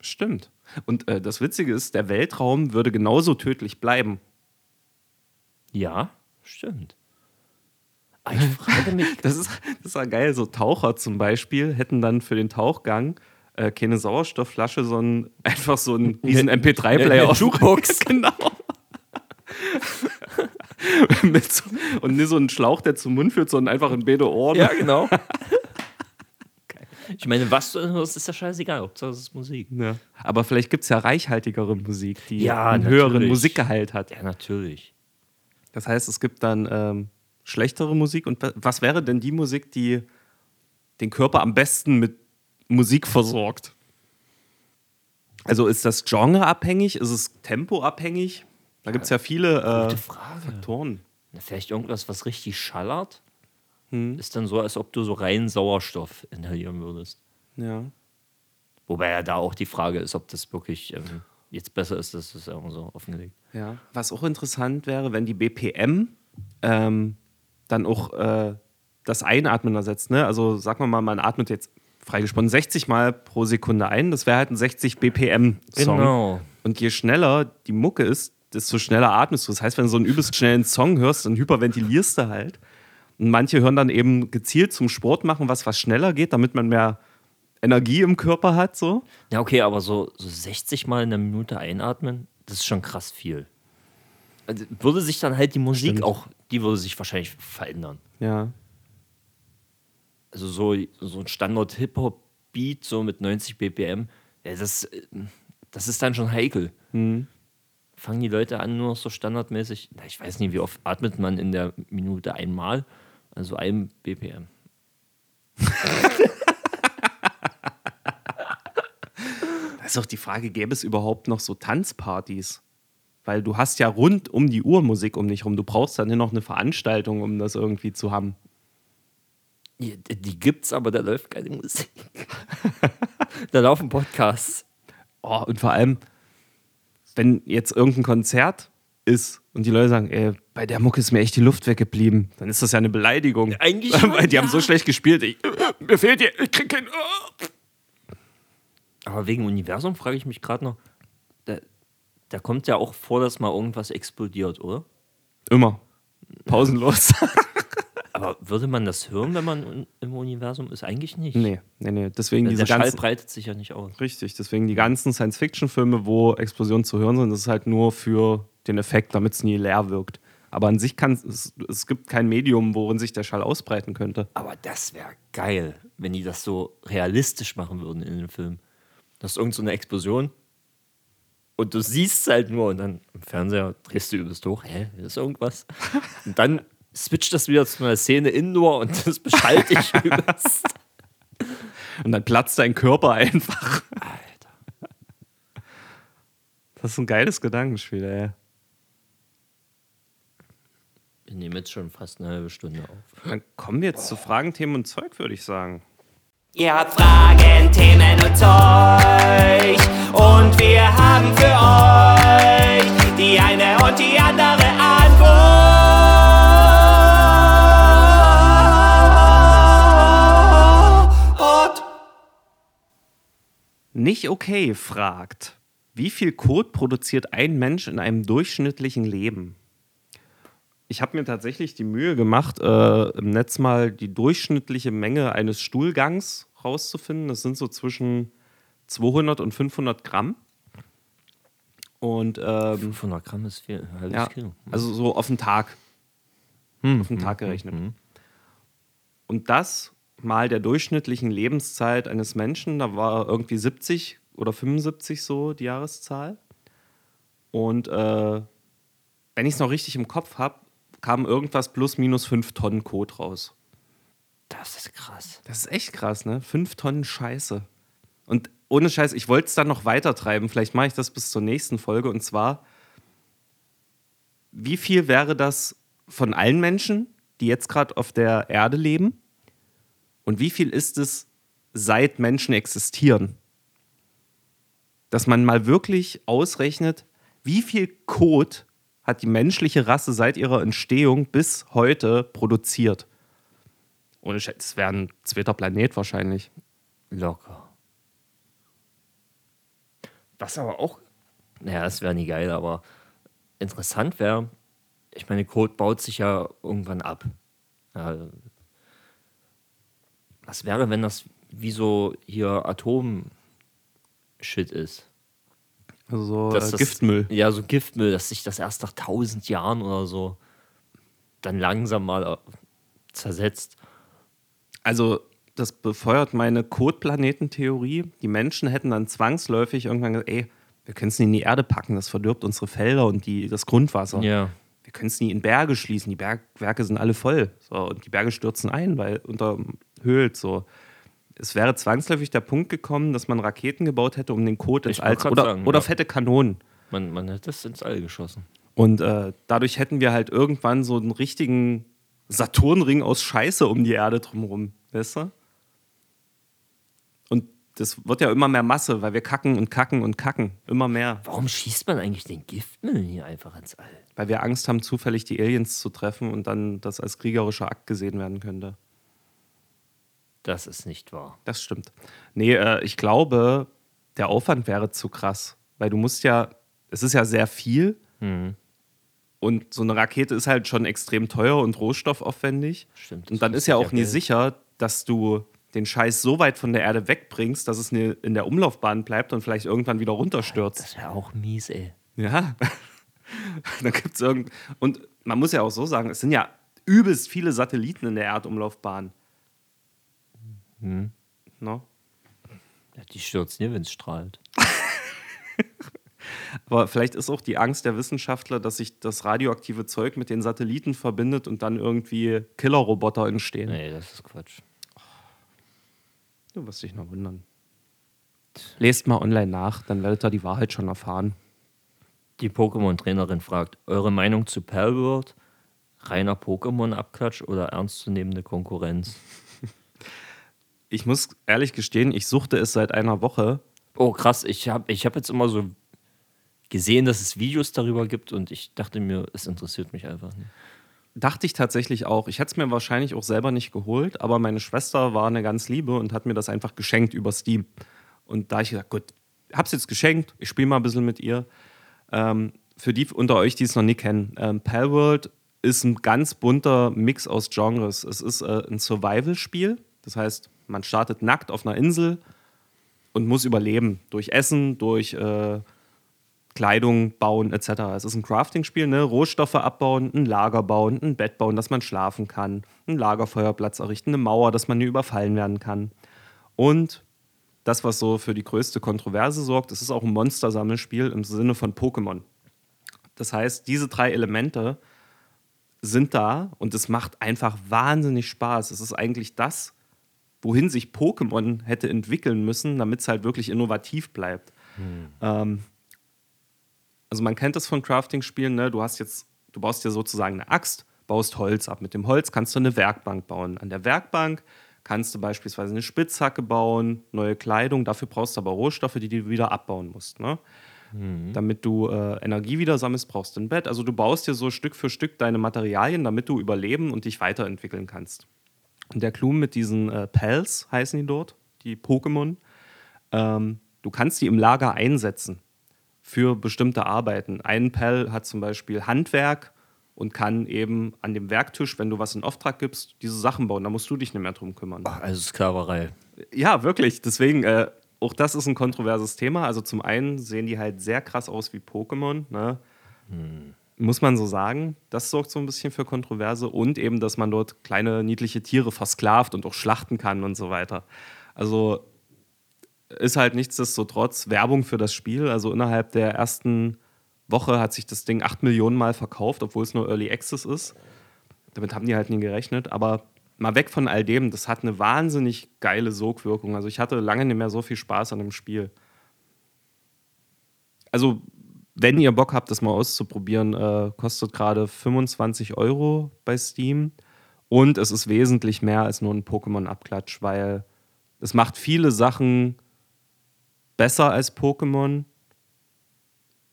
Stimmt. Und äh, das Witzige ist, der Weltraum würde genauso tödlich bleiben. Ja, stimmt. Aber ich frage mich, Das ist, das ist ja geil. So Taucher zum Beispiel hätten dann für den Tauchgang äh, keine Sauerstoffflasche, sondern einfach so einen riesen MP3-Player eine auf dem Jukebox. Genau. Mit so, und nicht so einen Schlauch, der zum Mund führt, sondern einfach in beide Ohren. Ja, genau. Ich meine, was du hörst, ist ja scheißegal. Hauptsache es ist Musik. Ja. Aber vielleicht gibt es ja reichhaltigere Musik, die Ja, einen höheren natürlich. Musikgehalt hat. Ja, natürlich. Das heißt, es gibt dann ähm, schlechtere Musik. Und was wäre denn die Musik, die den Körper am besten mit Musik versorgt? Also ist das genreabhängig? Ist es tempoabhängig? Da gibt es ja viele äh, Gute Frage. Faktoren. Vielleicht irgendwas, was richtig schallert? Hm. Ist dann so, als ob du so rein Sauerstoff inhalieren würdest. Ja. Wobei ja da auch die Frage ist, ob das wirklich ähm, jetzt besser ist, das ist ja immer so offengelegt. ja. Was auch interessant wäre, wenn die BPM ähm, dann auch äh, das Einatmen ersetzt. Ne? Also sagen wir mal, man atmet jetzt freigesponnen 60 Mal pro Sekunde ein. Das wäre halt ein 60 BPM-Song. Genau. Und je schneller die Mucke ist, desto schneller atmest du. Das heißt, wenn du so einen übelst schnellen Song hörst, dann hyperventilierst du halt. Und manche hören dann eben gezielt zum Sport machen, was was schneller geht, damit man mehr Energie im Körper hat. So. Ja, okay, aber so, so 60 Mal in einer Minute einatmen, das ist schon krass viel. Also würde sich dann halt die Musik Stimmt. auch, die würde sich wahrscheinlich verändern. Ja. Also so, so ein Standard-Hip-Hop-Beat, so mit 90 BPM, ja, das, äh, das ist dann schon heikel. Fangen die Leute an, nur noch so standardmäßig, na, ich weiß nicht, wie oft atmet man in der Minute einmal, also ein BPM. Da ist auch die Frage, gäbe es überhaupt noch so Tanzpartys? Weil du hast ja rund um die Uhr Musik um dich rum. Du brauchst dann noch eine Veranstaltung, um das irgendwie zu haben. Die, die gibt's, aber da läuft keine Musik. da laufen Podcasts. Oh, und vor allem, wenn jetzt irgendein Konzert ist und die Leute sagen, ey, bei der Mucke ist mir echt die Luft weggeblieben, dann ist das ja eine Beleidigung. Eigentlich schon, Weil die haben ja. so schlecht gespielt. Ich, mir fehlt hier, ich krieg kein. Aber wegen Universum frage ich mich gerade noch, da, da kommt ja auch vor, dass mal irgendwas explodiert, oder? Immer. Pausenlos. Aber würde man das hören, wenn man im Universum ist? Eigentlich nicht. Nee, nee, nee. Deswegen diese Der Schall ganzen, breitet sich ja nicht aus. Richtig, deswegen die ganzen Science-Fiction-Filme, wo Explosionen zu hören sind, das ist halt nur für den Effekt, damit es nie leer wirkt. Aber an sich kann es, es gibt kein Medium, worin sich der Schall ausbreiten könnte. Aber das wäre geil, wenn die das so realistisch machen würden in dem Film. Das ist irgend so eine Explosion und du siehst es halt nur und dann im Fernseher drehst du übelst hoch, hä, ist irgendwas. Und dann switcht das wieder zu einer Szene indoor und das beschallt dich übelst. Und dann platzt dein Körper einfach. Alter. Das ist ein geiles Gedankenspiel, ey. Wir nehmen jetzt schon fast eine halbe Stunde auf. Dann kommen wir jetzt zu Fragen, Themen und Zeug, würde ich sagen. Ihr habt Fragen, Themen und Zeug. Und wir haben für euch die eine und die andere Antwort. Nicht okay fragt, wie viel Kot produziert ein Mensch in einem durchschnittlichen Leben? Ich habe mir tatsächlich die Mühe gemacht, äh, im Netz mal die durchschnittliche Menge eines Stuhlgangs rauszufinden. Das sind so zwischen 200 und 500 Gramm. Und ähm, 500 Gramm ist viel, halbes ja, Kilo. also so auf den Tag. auf den Tag gerechnet. Und das mal der durchschnittlichen Lebenszeit eines Menschen, da war irgendwie 70 oder 75 so die Jahreszahl. Und äh, wenn ich es noch richtig im Kopf habe, kam irgendwas plus minus 5 Tonnen Kot raus. Das ist krass. Das ist echt krass, ne? 5 Tonnen Scheiße. Und ohne Scheiß, ich wollte es dann noch weiter treiben. Vielleicht mache ich das bis zur nächsten Folge. Und zwar, wie viel wäre das von allen Menschen, die jetzt gerade auf der Erde leben? Und wie viel ist es, seit Menschen existieren? Dass man mal wirklich ausrechnet, wie viel Kot hat die menschliche Rasse seit ihrer Entstehung bis heute produziert? Ohne Scheiß, das wäre ein zweiter Planet wahrscheinlich. Locker. Was aber auch, naja, das wäre nie geil, aber interessant wäre, ich meine, Code baut sich ja irgendwann ab. Ja, was wäre, wenn das wie so hier Atom-Shit ist? Also so äh, das- Giftmüll. Ja, so Giftmüll, dass sich das erst nach tausend Jahren oder so dann langsam mal äh, zersetzt. Also das befeuert meine Kotplanetentheorie. Die Menschen hätten dann zwangsläufig irgendwann gesagt, ey, wir können es nie in die Erde packen, das verdirbt unsere Felder und die, das Grundwasser. Ja. Wir können es nie in Berge schließen, die Bergwerke sind alle voll. So, und die Berge stürzen ein, weil unterhöhlt so. Es wäre zwangsläufig der Punkt gekommen, dass man Raketen gebaut hätte, um den Kot ins All grad oder, sagen, oder ja. fette Kanonen. Man, man hätte es ins All geschossen. Und äh, dadurch hätten wir halt irgendwann so einen richtigen Saturnring aus Scheiße um die Erde drumherum, weißt du? Und das wird ja immer mehr Masse, weil wir kacken und kacken und kacken. Immer mehr. Warum schießt man eigentlich den Giftmüll hier einfach ins All? Weil wir Angst haben, zufällig die Aliens zu treffen und dann das als kriegerischer Akt gesehen werden könnte. Das ist nicht wahr. Das stimmt. Nee, äh, ich glaube, der Aufwand wäre zu krass. Weil du musst ja, es ist ja sehr viel. Und so eine Rakete ist halt schon extrem teuer und rohstoffaufwendig. Stimmt, Und dann ist ja ja auch nie Geld. sicher, dass du den Scheiß so weit von der Erde wegbringst, dass es ne- in der Umlaufbahn bleibt und vielleicht irgendwann wieder runterstürzt. Das wäre auch mies, ey. Ja. dann gibt es irgend. Und man muss ja auch so sagen, es sind ja übelst viele Satelliten in der Erdumlaufbahn. Hm. No? Ja, die stürzen hier, wenn es strahlt. Aber vielleicht ist auch die Angst der Wissenschaftler, dass sich das radioaktive Zeug mit den Satelliten verbindet und dann irgendwie Killerroboter entstehen. Nee, das ist Quatsch. Du wirst dich noch wundern. Lest mal online nach, dann werdet ihr die Wahrheit schon erfahren. Die Pokémon-Trainerin fragt: Eure Meinung zu Palworld? Reiner Pokémon-Abklatsch oder ernstzunehmende Konkurrenz? Ich muss ehrlich gestehen, ich suchte es seit einer Woche. Oh, krass. Ich habe ich hab jetzt immer so gesehen, dass es Videos darüber gibt und ich dachte mir, es interessiert mich einfach nicht. Dachte ich tatsächlich auch. Ich hätte es mir wahrscheinlich auch selber nicht geholt, aber meine Schwester war eine ganz Liebe und hat mir das einfach geschenkt über Steam. Und da ich gesagt, gut, hab's jetzt geschenkt, ich spiele mal ein bisschen mit ihr. Ähm, für die unter euch, die es noch nie kennen, ähm, Palworld ist ein ganz bunter Mix aus Genres. Es ist äh, ein Survival-Spiel, das heißt, man startet nackt auf einer Insel und muss überleben durch Essen, durch äh, Kleidung bauen etc. Es ist ein Crafting-Spiel, ne? Rohstoffe abbauen, ein Lager bauen, ein Bett bauen, dass man schlafen kann, ein Lagerfeuerplatz errichten, eine Mauer, dass man nie überfallen werden kann. Und das, was so für die größte Kontroverse sorgt, es ist auch ein Monstersammelspiel im Sinne von Pokémon. Das heißt, diese drei Elemente sind da und es macht einfach wahnsinnig Spaß. Es ist eigentlich das, wohin sich Pokémon hätte entwickeln müssen, damit es halt wirklich innovativ bleibt. Hm. Ähm, also man kennt das von Crafting-Spielen, ne? du hast jetzt, du baust dir sozusagen eine Axt, baust Holz ab. Mit dem Holz kannst du eine Werkbank bauen. An der Werkbank kannst du beispielsweise eine Spitzhacke bauen, neue Kleidung. Dafür brauchst du aber Rohstoffe, die du wieder abbauen musst. Ne? Mhm. Damit du äh, Energie wieder sammelst, brauchst du ein Bett. Also du baust dir so Stück für Stück deine Materialien, damit du überleben und dich weiterentwickeln kannst. Und der Clou mit diesen äh, Pals heißen die dort, die Pokémon. Ähm, du kannst die im Lager einsetzen für bestimmte Arbeiten. Ein Pal hat zum Beispiel Handwerk und kann eben an dem Werktisch, wenn du was in Auftrag gibst, diese Sachen bauen. Da musst du dich nicht mehr drum kümmern. Ach, also Sklaverei. Ja, wirklich. Deswegen, äh, auch das ist ein kontroverses Thema. Also zum einen sehen die halt sehr krass aus wie Pokémon. Ne? Hm. Muss man so sagen. Das sorgt so ein bisschen für Kontroverse. Und eben, dass man dort kleine, niedliche Tiere versklavt und auch schlachten kann und so weiter. Also ist halt nichtsdestotrotz Werbung für das Spiel. Also innerhalb der ersten Woche hat sich das Ding 8 Millionen Mal verkauft, obwohl es nur Early Access ist. Damit haben die halt nie gerechnet. Aber mal weg von all dem, das hat eine wahnsinnig geile Sogwirkung. Also ich hatte lange nicht mehr so viel Spaß an dem Spiel. Also, wenn ihr Bock habt, das mal auszuprobieren, äh, kostet gerade 25 Euro bei Steam. Und es ist wesentlich mehr als nur ein Pokémon-Abklatsch, weil es macht viele Sachen besser als Pokémon.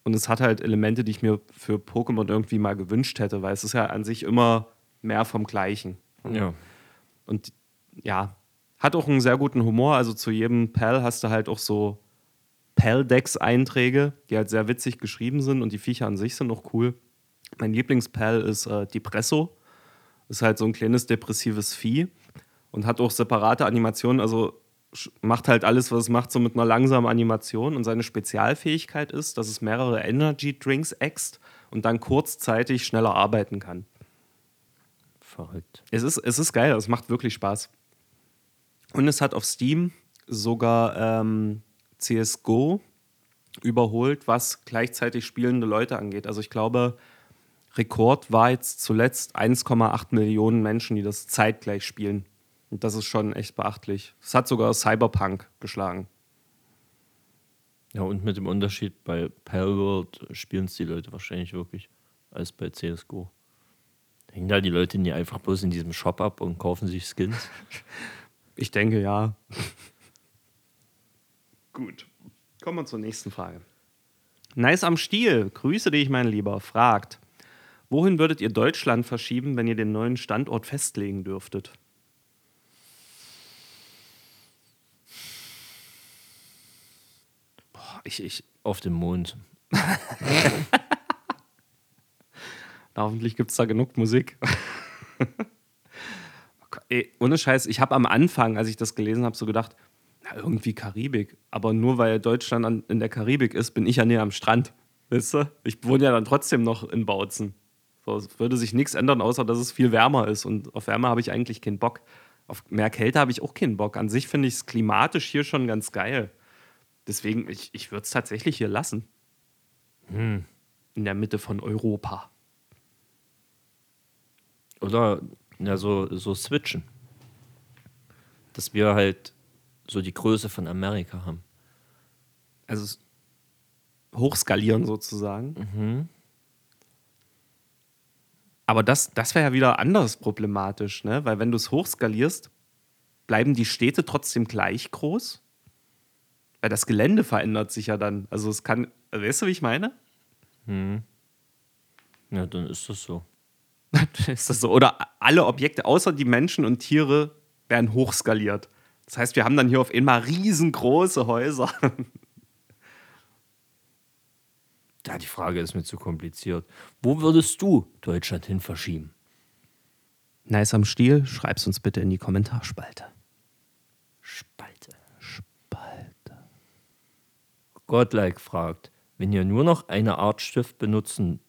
Und es hat halt Elemente, die ich mir für Pokémon irgendwie mal gewünscht hätte, weil es ist ja an sich immer mehr vom Gleichen. Ja. Und ja, hat auch einen sehr guten Humor. Also zu jedem Pal hast du halt auch so Pal-Decks-Einträge, die halt sehr witzig geschrieben sind und die Viecher an sich sind auch cool. Mein Lieblingspal ist äh, Depresso. Ist halt so ein kleines depressives Vieh und hat auch separate Animationen. Also macht halt alles, was es macht, so mit einer langsamen Animation. Und seine Spezialfähigkeit ist, dass es mehrere Energy Drinks äxt und dann kurzzeitig schneller arbeiten kann. Verrückt. Es ist, es ist geil, es macht wirklich Spaß. Und es hat auf Steam sogar ähm, CSGO überholt, was gleichzeitig spielende Leute angeht. Also ich glaube, Rekord war jetzt zuletzt 1,8 Millionen Menschen, die das zeitgleich spielen. Und das ist schon echt beachtlich. Es hat sogar Cyberpunk geschlagen. Ja, und mit dem Unterschied, bei Palworld spielen es die Leute wahrscheinlich wirklich als bei CSGO. Hängen da die Leute nie einfach bloß in diesem Shop ab und kaufen sich Skins? Ich denke ja. Gut. Kommen wir zur nächsten Frage. Nice am Stiel, grüße dich, mein Lieber, fragt, wohin würdet ihr Deutschland verschieben, wenn ihr den neuen Standort festlegen dürftet? ich, ich auf dem Mond. hoffentlich gibt es da genug Musik. Ey, ohne Scheiß, ich habe am Anfang, als ich das gelesen habe, so gedacht, irgendwie Karibik. Aber nur weil Deutschland an, in der Karibik ist, bin ich ja näher am Strand. Weißt du? Ich wohne ja dann trotzdem noch in Bautzen. So, es würde sich nichts ändern, außer dass es viel wärmer ist. Und auf Wärme habe ich eigentlich keinen Bock. Auf mehr Kälte habe ich auch keinen Bock. An sich finde ich es klimatisch hier schon ganz geil. Deswegen, ich, ich würde es tatsächlich hier lassen. Hm. In der Mitte von Europa. Oder ja, so, so switchen. Dass wir halt so die Größe von Amerika haben. Also hochskalieren sozusagen. Mhm. Aber das, das wäre ja wieder anders problematisch, ne? Weil wenn du es hochskalierst, bleiben die Städte trotzdem gleich groß? Weil das Gelände verändert sich ja dann. Also es kann, weißt du, wie ich meine? Hm. Ja, dann ist das so. ist das so? Oder alle Objekte außer die Menschen und Tiere werden hochskaliert. Das heißt, wir haben dann hier auf einmal riesengroße Häuser. Ja, die Frage ist mir zu kompliziert. Wo würdest du Deutschland hin verschieben? Nice am Stiel, schreib's uns bitte in die Kommentarspalte. Spalte. Spalte. Godlike fragt, wenn ihr nur noch eine Art Stift benutzen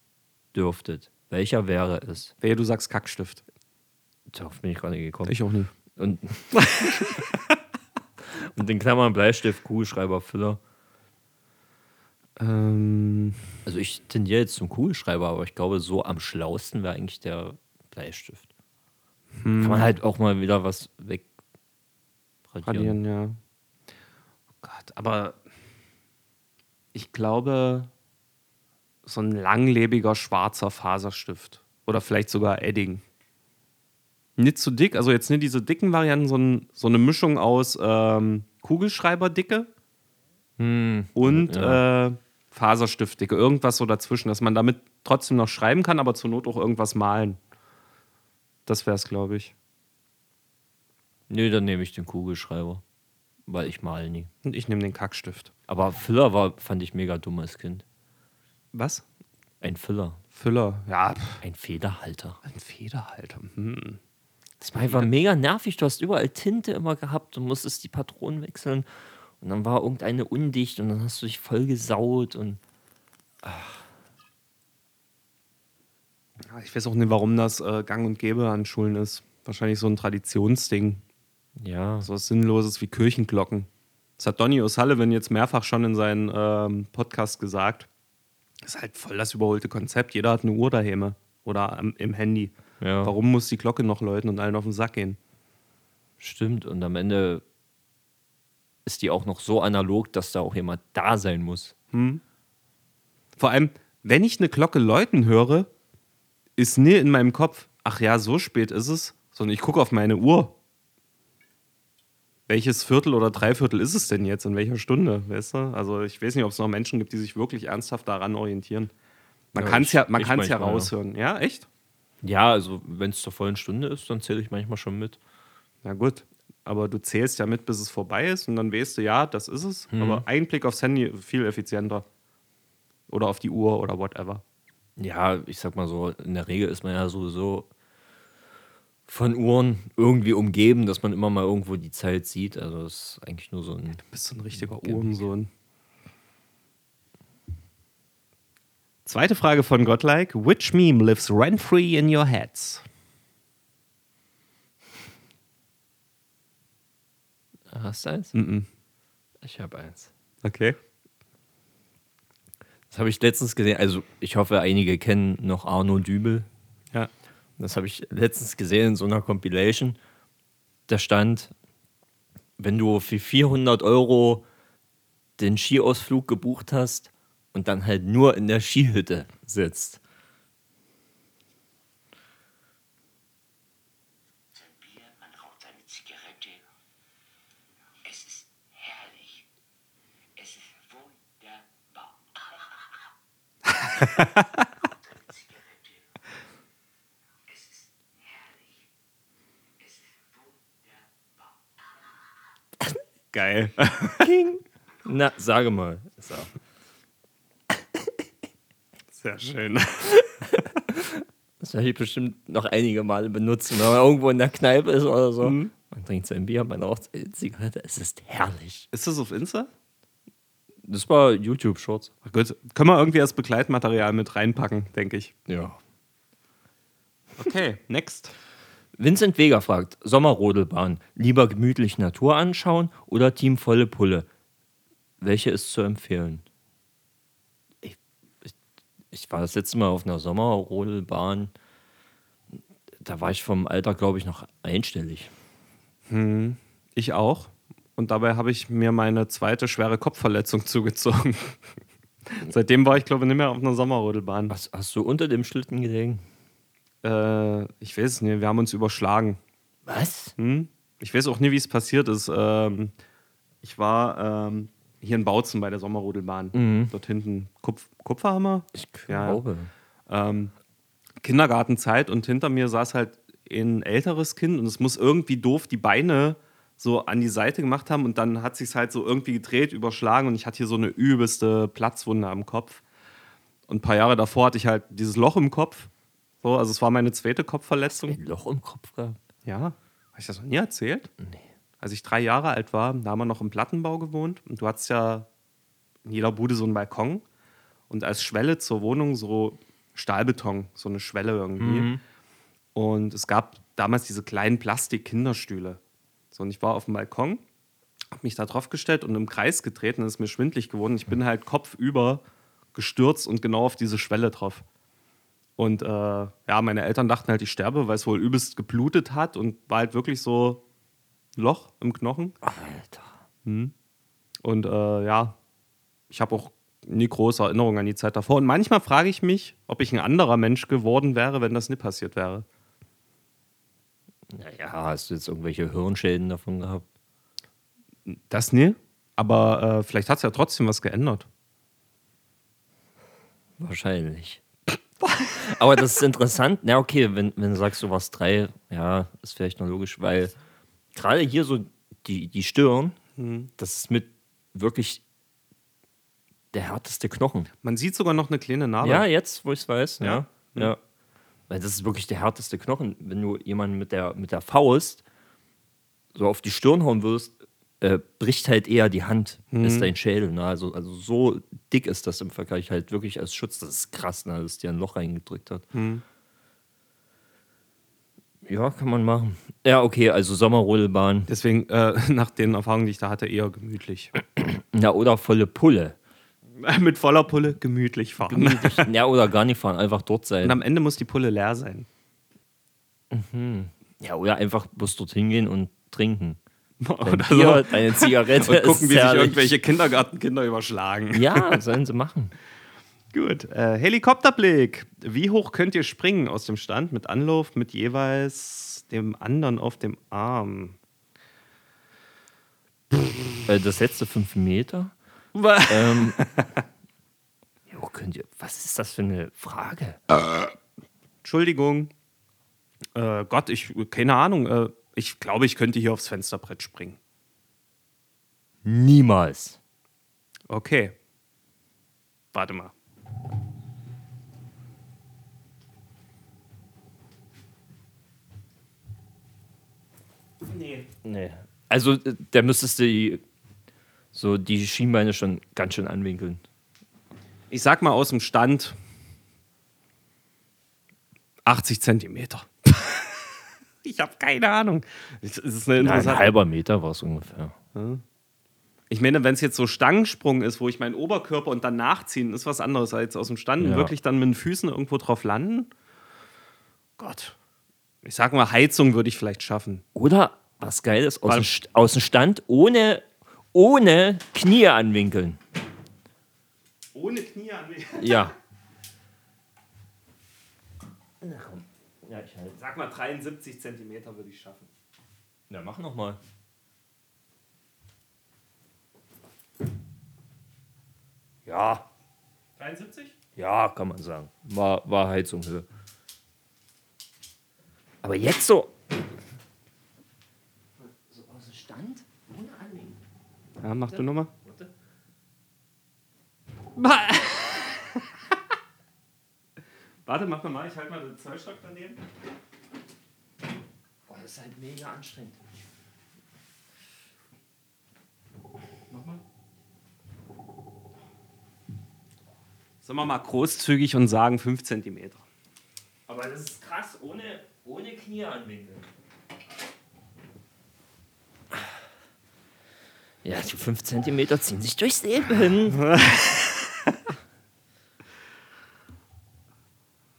dürftet, welcher wäre es? Wehe, du sagst Kackstift. Darauf bin ich gerade gekommen. Ich auch nie. Und, und in Klammern Bleistift, Kugelschreiber, Füller. Ähm, Also ich tendiere jetzt zum Kugelschreiber, aber ich glaube, so am schlausten wäre eigentlich der Bleistift. Kann man halt auch mal wieder was weg radieren, ja. Oh Gott, aber ich glaube, so ein langlebiger schwarzer Faserstift. Oder vielleicht sogar Edding. Nicht zu dick, also jetzt nicht diese dicken Varianten, sondern so eine Mischung aus ähm, Kugelschreiberdicke und äh, Faserstiftdicke. Irgendwas so dazwischen, dass man damit trotzdem noch schreiben kann, aber zur Not auch irgendwas malen. Das wäre es, glaube ich. Nee, dann nehme ich den Kugelschreiber. Weil ich mal nie. Und ich nehme den Kackstift. Aber Füller war, fand ich mega dumm als Kind. Was? Ein Füller. Füller. Ja, Ein Federhalter. ein Federhalter. Hm. Das war einfach mega nervig. Du hast überall Tinte immer gehabt und musstest die Patronen wechseln. Und dann war irgendeine undicht und dann hast du dich voll gesaut und Ja, ich weiß auch nicht, warum das äh, gang und gäbe an Schulen ist. Wahrscheinlich so ein Traditionsding. ja. So was Sinnloses wie Kirchenglocken. Das hat Donny O'Sullivan jetzt mehrfach schon in seinem ähm, Podcast gesagt. Das ist halt voll das überholte Konzept. Jeder hat eine Uhr daheim oder am, im Handy. Ja. Warum muss die Glocke noch läuten und allen auf den Sack gehen? Stimmt. Und am Ende ist die auch noch so analog, dass da auch jemand da sein muss. Vor allem, wenn ich eine Glocke läuten höre, ist nie in meinem Kopf, ach ja, so spät ist es, sondern ich gucke auf meine Uhr. Welches Viertel oder Dreiviertel ist es denn jetzt? In welcher Stunde? Weißt du? Also ich weiß nicht, ob es noch Menschen gibt, die sich wirklich ernsthaft daran orientieren. Man Ja, kann es ja, man kann's ja. raushören. Ja, echt? Ja, also wenn es zur vollen Stunde ist, dann zähle ich manchmal schon mit. Na gut. Aber du zählst ja mit, bis es vorbei ist und dann weißt du, ja, das ist es. Aber ein Blick aufs Handy viel effizienter. Oder auf die Uhr oder whatever. Ja, ich sag mal so, in der Regel ist man ja sowieso von Uhren irgendwie umgeben, dass man immer mal irgendwo die Zeit sieht. Also das ist eigentlich nur so ein. Bist du ein richtiger. Uhrensohn. Zweite Frage von Godlike. Which meme lives rent-free in your heads? Hast du eins? Mhm. Ich habe eins. Okay. Das habe ich letztens gesehen. Also ich hoffe, einige kennen noch Arno Dübel. Ja. Das habe ich letztens gesehen in so einer Compilation. Da stand, wenn du für 400 Euro den Skiausflug gebucht hast und dann halt nur in der Skihütte sitzt. Bier, man raucht seine Zigarette. Es ist herrlich. Es ist wunderbar. Raucht seine Zigarette. Es ist herrlich. Es ist wunderbar. Geil. Na, sage mal. So. Sehr schön. Das werde ich bestimmt noch einige Male benutzen, wenn man irgendwo in der Kneipe ist oder so. Man trinkt sein Bier, man raucht seine Zigarette. Es ist herrlich. Ist das auf Insta? Das war YouTube-Shorts. Ach Gut. Können wir irgendwie als Begleitmaterial mit reinpacken, denke ich. Ja. Okay, next. Vincent Vega fragt: Sommerrodelbahn, lieber gemütlich Natur anschauen oder Team volle Pulle? Welche ist zu empfehlen? Ich, war das letzte Mal auf einer Sommerrodelbahn. Da war ich vom Alter, glaube ich, noch einstellig. Ich auch. Und dabei habe ich mir meine zweite schwere Kopfverletzung zugezogen. Seitdem war ich, glaube ich, nicht mehr auf einer Sommerrodelbahn. Was, hast du unter dem Schlitten gelegen? Äh, ich weiß es nicht, wir haben uns überschlagen. Was? Hm? Ich weiß auch nie, wie es passiert ist. Ähm, ich war ähm, hier in Bautzen bei der Sommerrodelbahn. Dort hinten Kupf Kupferhammer. Ich Ja. glaube. ähm, Kindergartenzeit und hinter mir saß halt ein älteres Kind und es muss irgendwie doof die Beine so an die Seite gemacht haben und dann hat sich halt so irgendwie gedreht, überschlagen und ich hatte hier so eine übelste Platzwunde am Kopf. Und ein paar Jahre davor hatte ich halt dieses Loch im Kopf. So, also es war meine zweite Kopfverletzung. Ein Loch im Kopf gehabt. Ja, habe ich das noch nie erzählt? Nee. Als ich drei Jahre alt war, da haben wir noch im Plattenbau gewohnt und du hattest ja in jeder Bude so einen Balkon und als Schwelle zur Wohnung so Stahlbeton, so eine Schwelle irgendwie. Und es gab damals diese kleinen Plastik-Kinderstühle. So, und ich war auf dem Balkon, habe mich da drauf gestellt und im Kreis gedreht und es ist mir schwindlig geworden. Ich bin halt kopfüber gestürzt und genau auf diese Schwelle drauf. Und äh, ja, meine Eltern dachten halt, ich sterbe, weil es wohl übelst geblutet hat und war halt wirklich so Loch im Knochen. Alter. Und äh, ja, ich habe auch nie große Erinnerungen an die Zeit davor. Und manchmal frage ich mich, ob ich ein anderer Mensch geworden wäre, wenn das nicht passiert wäre. Naja, hast du jetzt irgendwelche Hirnschäden davon gehabt? Das nie. Aber äh, vielleicht hat es ja trotzdem was geändert. Wahrscheinlich. Aber das ist interessant. Na, okay, wenn, wenn du sagst, du warst drei, ja, ist vielleicht noch logisch, weil gerade hier so die, die Stirn, das ist mit wirklich der härteste Knochen. Man sieht sogar noch eine kleine Narbe. Ja, jetzt, wo ich es weiß, ja. Ja? ja. Weil das ist wirklich der härteste Knochen. Wenn du jemanden mit der, mit der Faust so auf die Stirn hauen würdest, äh, bricht halt eher die Hand, ist dein Schädel. Ne? Also, also so dick ist das im Vergleich halt wirklich als Schutz. Das ist krass, ne? dass dir ein Loch reingedrückt hat. Ja, kann man machen. Ja, okay, also Sommerrodelbahn. Deswegen, äh, nach den Erfahrungen, die ich da hatte, eher gemütlich. Ja, oder volle Pulle. Mit voller Pulle gemütlich fahren. ja, oder gar nicht fahren, einfach dort Und sein. am Ende muss die Pulle leer sein. Ja, oder einfach bloß dorthin gehen und trinken. Dein Oder Bier, so. deine Zigarette. Und gucken, wie sich herrlich. irgendwelche Kindergartenkinder überschlagen. Ja, sollen sie machen. Gut. Äh, Helikopterblick. Wie hoch könnt ihr springen aus dem Stand mit Anlauf mit jeweils dem anderen auf dem Arm? Äh, Das letzte fünf Meter. Ähm, jo, könnt ihr, was ist das für eine Frage? Entschuldigung. Äh, Gott, ich, keine Ahnung. Äh, ich glaube, ich könnte hier aufs Fensterbrett springen. Niemals. Okay. Warte mal. Nee. Nee. Also, äh, der müsstest du die, so die Schienbeine schon ganz schön anwinkeln. Ich sag mal aus dem Stand 80 Zentimeter. ich habe keine Ahnung. Es ist eine Ja, ein halber Meter war es ungefähr. Ich meine, wenn es jetzt so Stangensprung ist, wo ich meinen Oberkörper und dann nachziehen, ist was anderes als aus dem Stand und Ja. wirklich dann mit den Füßen irgendwo drauf landen. Gott. Ich sag mal, Heizung würde ich vielleicht schaffen. Oder was Geiles, aus, dem, aus dem Stand ohne, ohne Knie anwinkeln. Ohne Knie an Ja. Ja, ich halt. Sag mal, 73 Zentimeter würde ich schaffen. Ja, mach nochmal. Ja, 73? ja, kann man sagen. War, war Heizunghöhe. Aber jetzt. So aus dem Stand? Ohne Anwinkeln. Ja, mach du nochmal. Warte. Warte, mach nochmal. Ich halte mal den Zollstock daneben. Boah, das ist halt mega anstrengend. Nochmal. Sollen wir mal großzügig und sagen 5 Zentimeter. Aber das ist krass, ohne, ohne Knie anwinkeln. Ja, die 5 cm ziehen sich durchs Leben.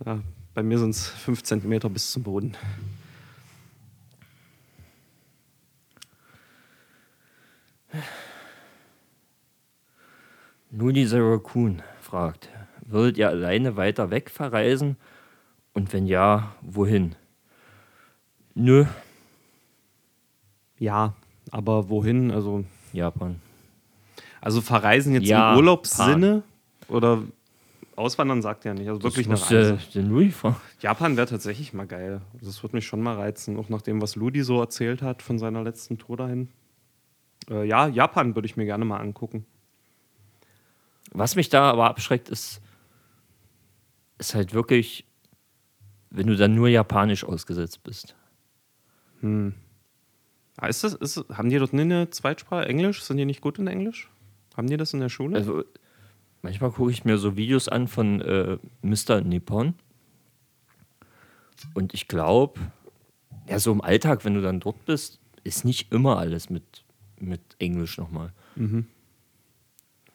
Ja, bei mir sind es 5 Zentimeter bis zum Boden. Nuni the Raccoon fragt, würdet ihr alleine weiter weg verreisen? Und wenn ja, wohin? Nö, Ja, aber wohin? Also, Japan. also verreisen jetzt Ja, im Urlaubssinne? Oder auswandern sagt er nicht. Also wirklich das muss Reise. den Louis. Japan wäre tatsächlich mal geil. Das würde mich schon mal reizen, auch nach dem, was Ludi so erzählt hat von seiner letzten Tour dahin. Äh, ja, Japan würde ich mir gerne mal angucken. Was mich da aber abschreckt, ist ist halt wirklich, wenn du dann nur japanisch ausgesetzt bist. Ah, Ist das, ist, haben die dort eine Zweitsprache? Englisch? Sind die nicht gut in Englisch? Haben die das in der Schule? Also manchmal gucke ich mir so Videos an von äh, Mr. Nippon. Und ich glaube, ja, so im Alltag, wenn du dann dort bist, ist nicht immer alles mit, mit Englisch nochmal.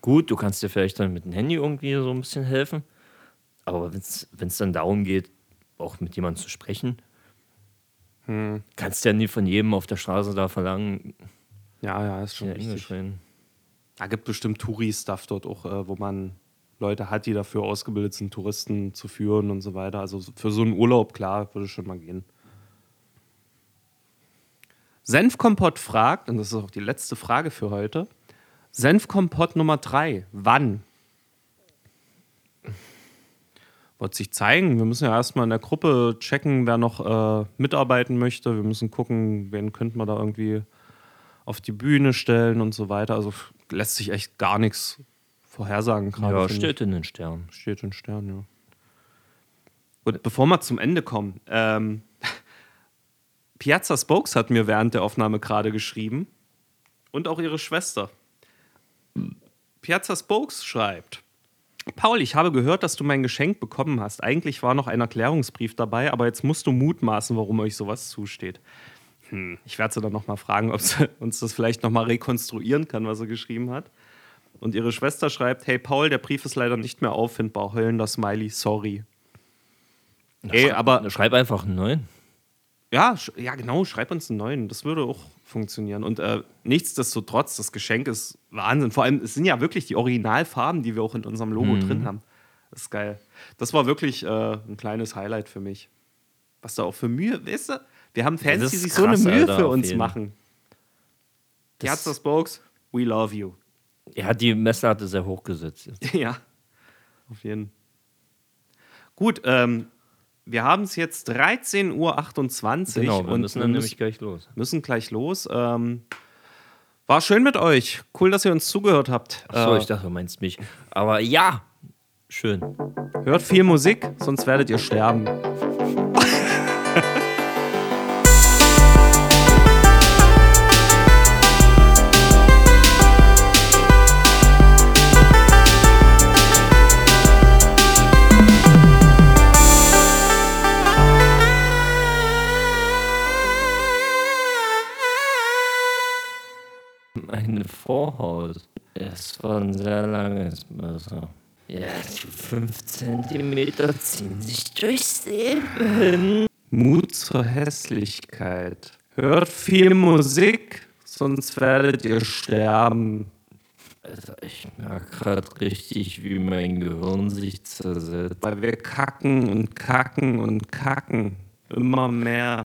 Gut, du kannst dir vielleicht dann mit dem Handy irgendwie so ein bisschen helfen. Aber wenn es dann darum geht, auch mit jemandem zu sprechen, kannst du ja nie von jedem auf der Straße da verlangen, ja, ja, ist schon ja. Englisch reden. Da gibt bestimmt Touri-Stuff dort auch, äh, wo man Leute hat, die dafür ausgebildet sind, Touristen zu führen und so weiter. Also für so einen Urlaub, klar, würde schon mal gehen. Senfkompott fragt, und das ist auch die letzte Frage für heute: Senfkompott Nummer 3, wann? Wird sich zeigen. Wir müssen ja erstmal in der Gruppe checken, wer noch äh, mitarbeiten möchte. Wir müssen gucken, wen könnten wir da irgendwie auf die Bühne stellen und so weiter. Also lässt sich echt gar nichts vorhersagen gerade. Ja, finde ich. steht in den Sternen. Steht in Stern, ja. Und bevor wir zum Ende kommen, ähm, Piazza Spokes hat mir während der Aufnahme gerade geschrieben und auch ihre Schwester. Piazza Spokes schreibt: Paul, ich habe gehört, dass du mein Geschenk bekommen hast. Eigentlich war noch ein Erklärungsbrief dabei, aber jetzt musst du mutmaßen, warum euch sowas zusteht. Hm, ich werde sie dann nochmal fragen, ob sie uns das vielleicht nochmal rekonstruieren kann, was er geschrieben hat. Und ihre Schwester schreibt: Hey Paul, der Brief ist leider nicht mehr auffindbar. Heulender Smiley, sorry. Ey, aber Schreib einfach einen neuen. ja, ja, genau, schreib uns einen neuen. Das würde auch funktionieren. Und äh, nichtsdestotrotz, das Geschenk ist Wahnsinn. Vor allem, es sind ja wirklich die Originalfarben, die wir auch in unserem Logo drin haben. Das ist geil. Das war wirklich äh, ein kleines Highlight für mich. Was da auch für Mühe, weißt du? Wir haben Fans, die sich so eine krass, Mühe Alter, für uns machen. Das- Piazza Spokes, we love you. Hat die Messlatte sehr hochgesetzt. Jetzt. Ja, auf jeden Fall. Gut, ähm, wir haben es jetzt 13.28 Uhr Genau, wir und müssen dann müssen, nämlich gleich los. müssen gleich los. Ähm, war schön mit euch. Cool, dass ihr uns zugehört habt. Achso, Äh, ich dachte, du meinst mich. Aber ja, schön. hört viel Musik, sonst werdet ihr sterben. Eine Vorhaut. Es war ein sehr langes Messer. Ja, die 5 cm ziehen sich durchs Leben. Mut zur Hässlichkeit. Hört viel Musik, sonst werdet ihr sterben. Alter, ich merke gerade richtig, wie mein Gehirn sich zersetzt. Weil wir kacken und kacken und kacken. Immer mehr.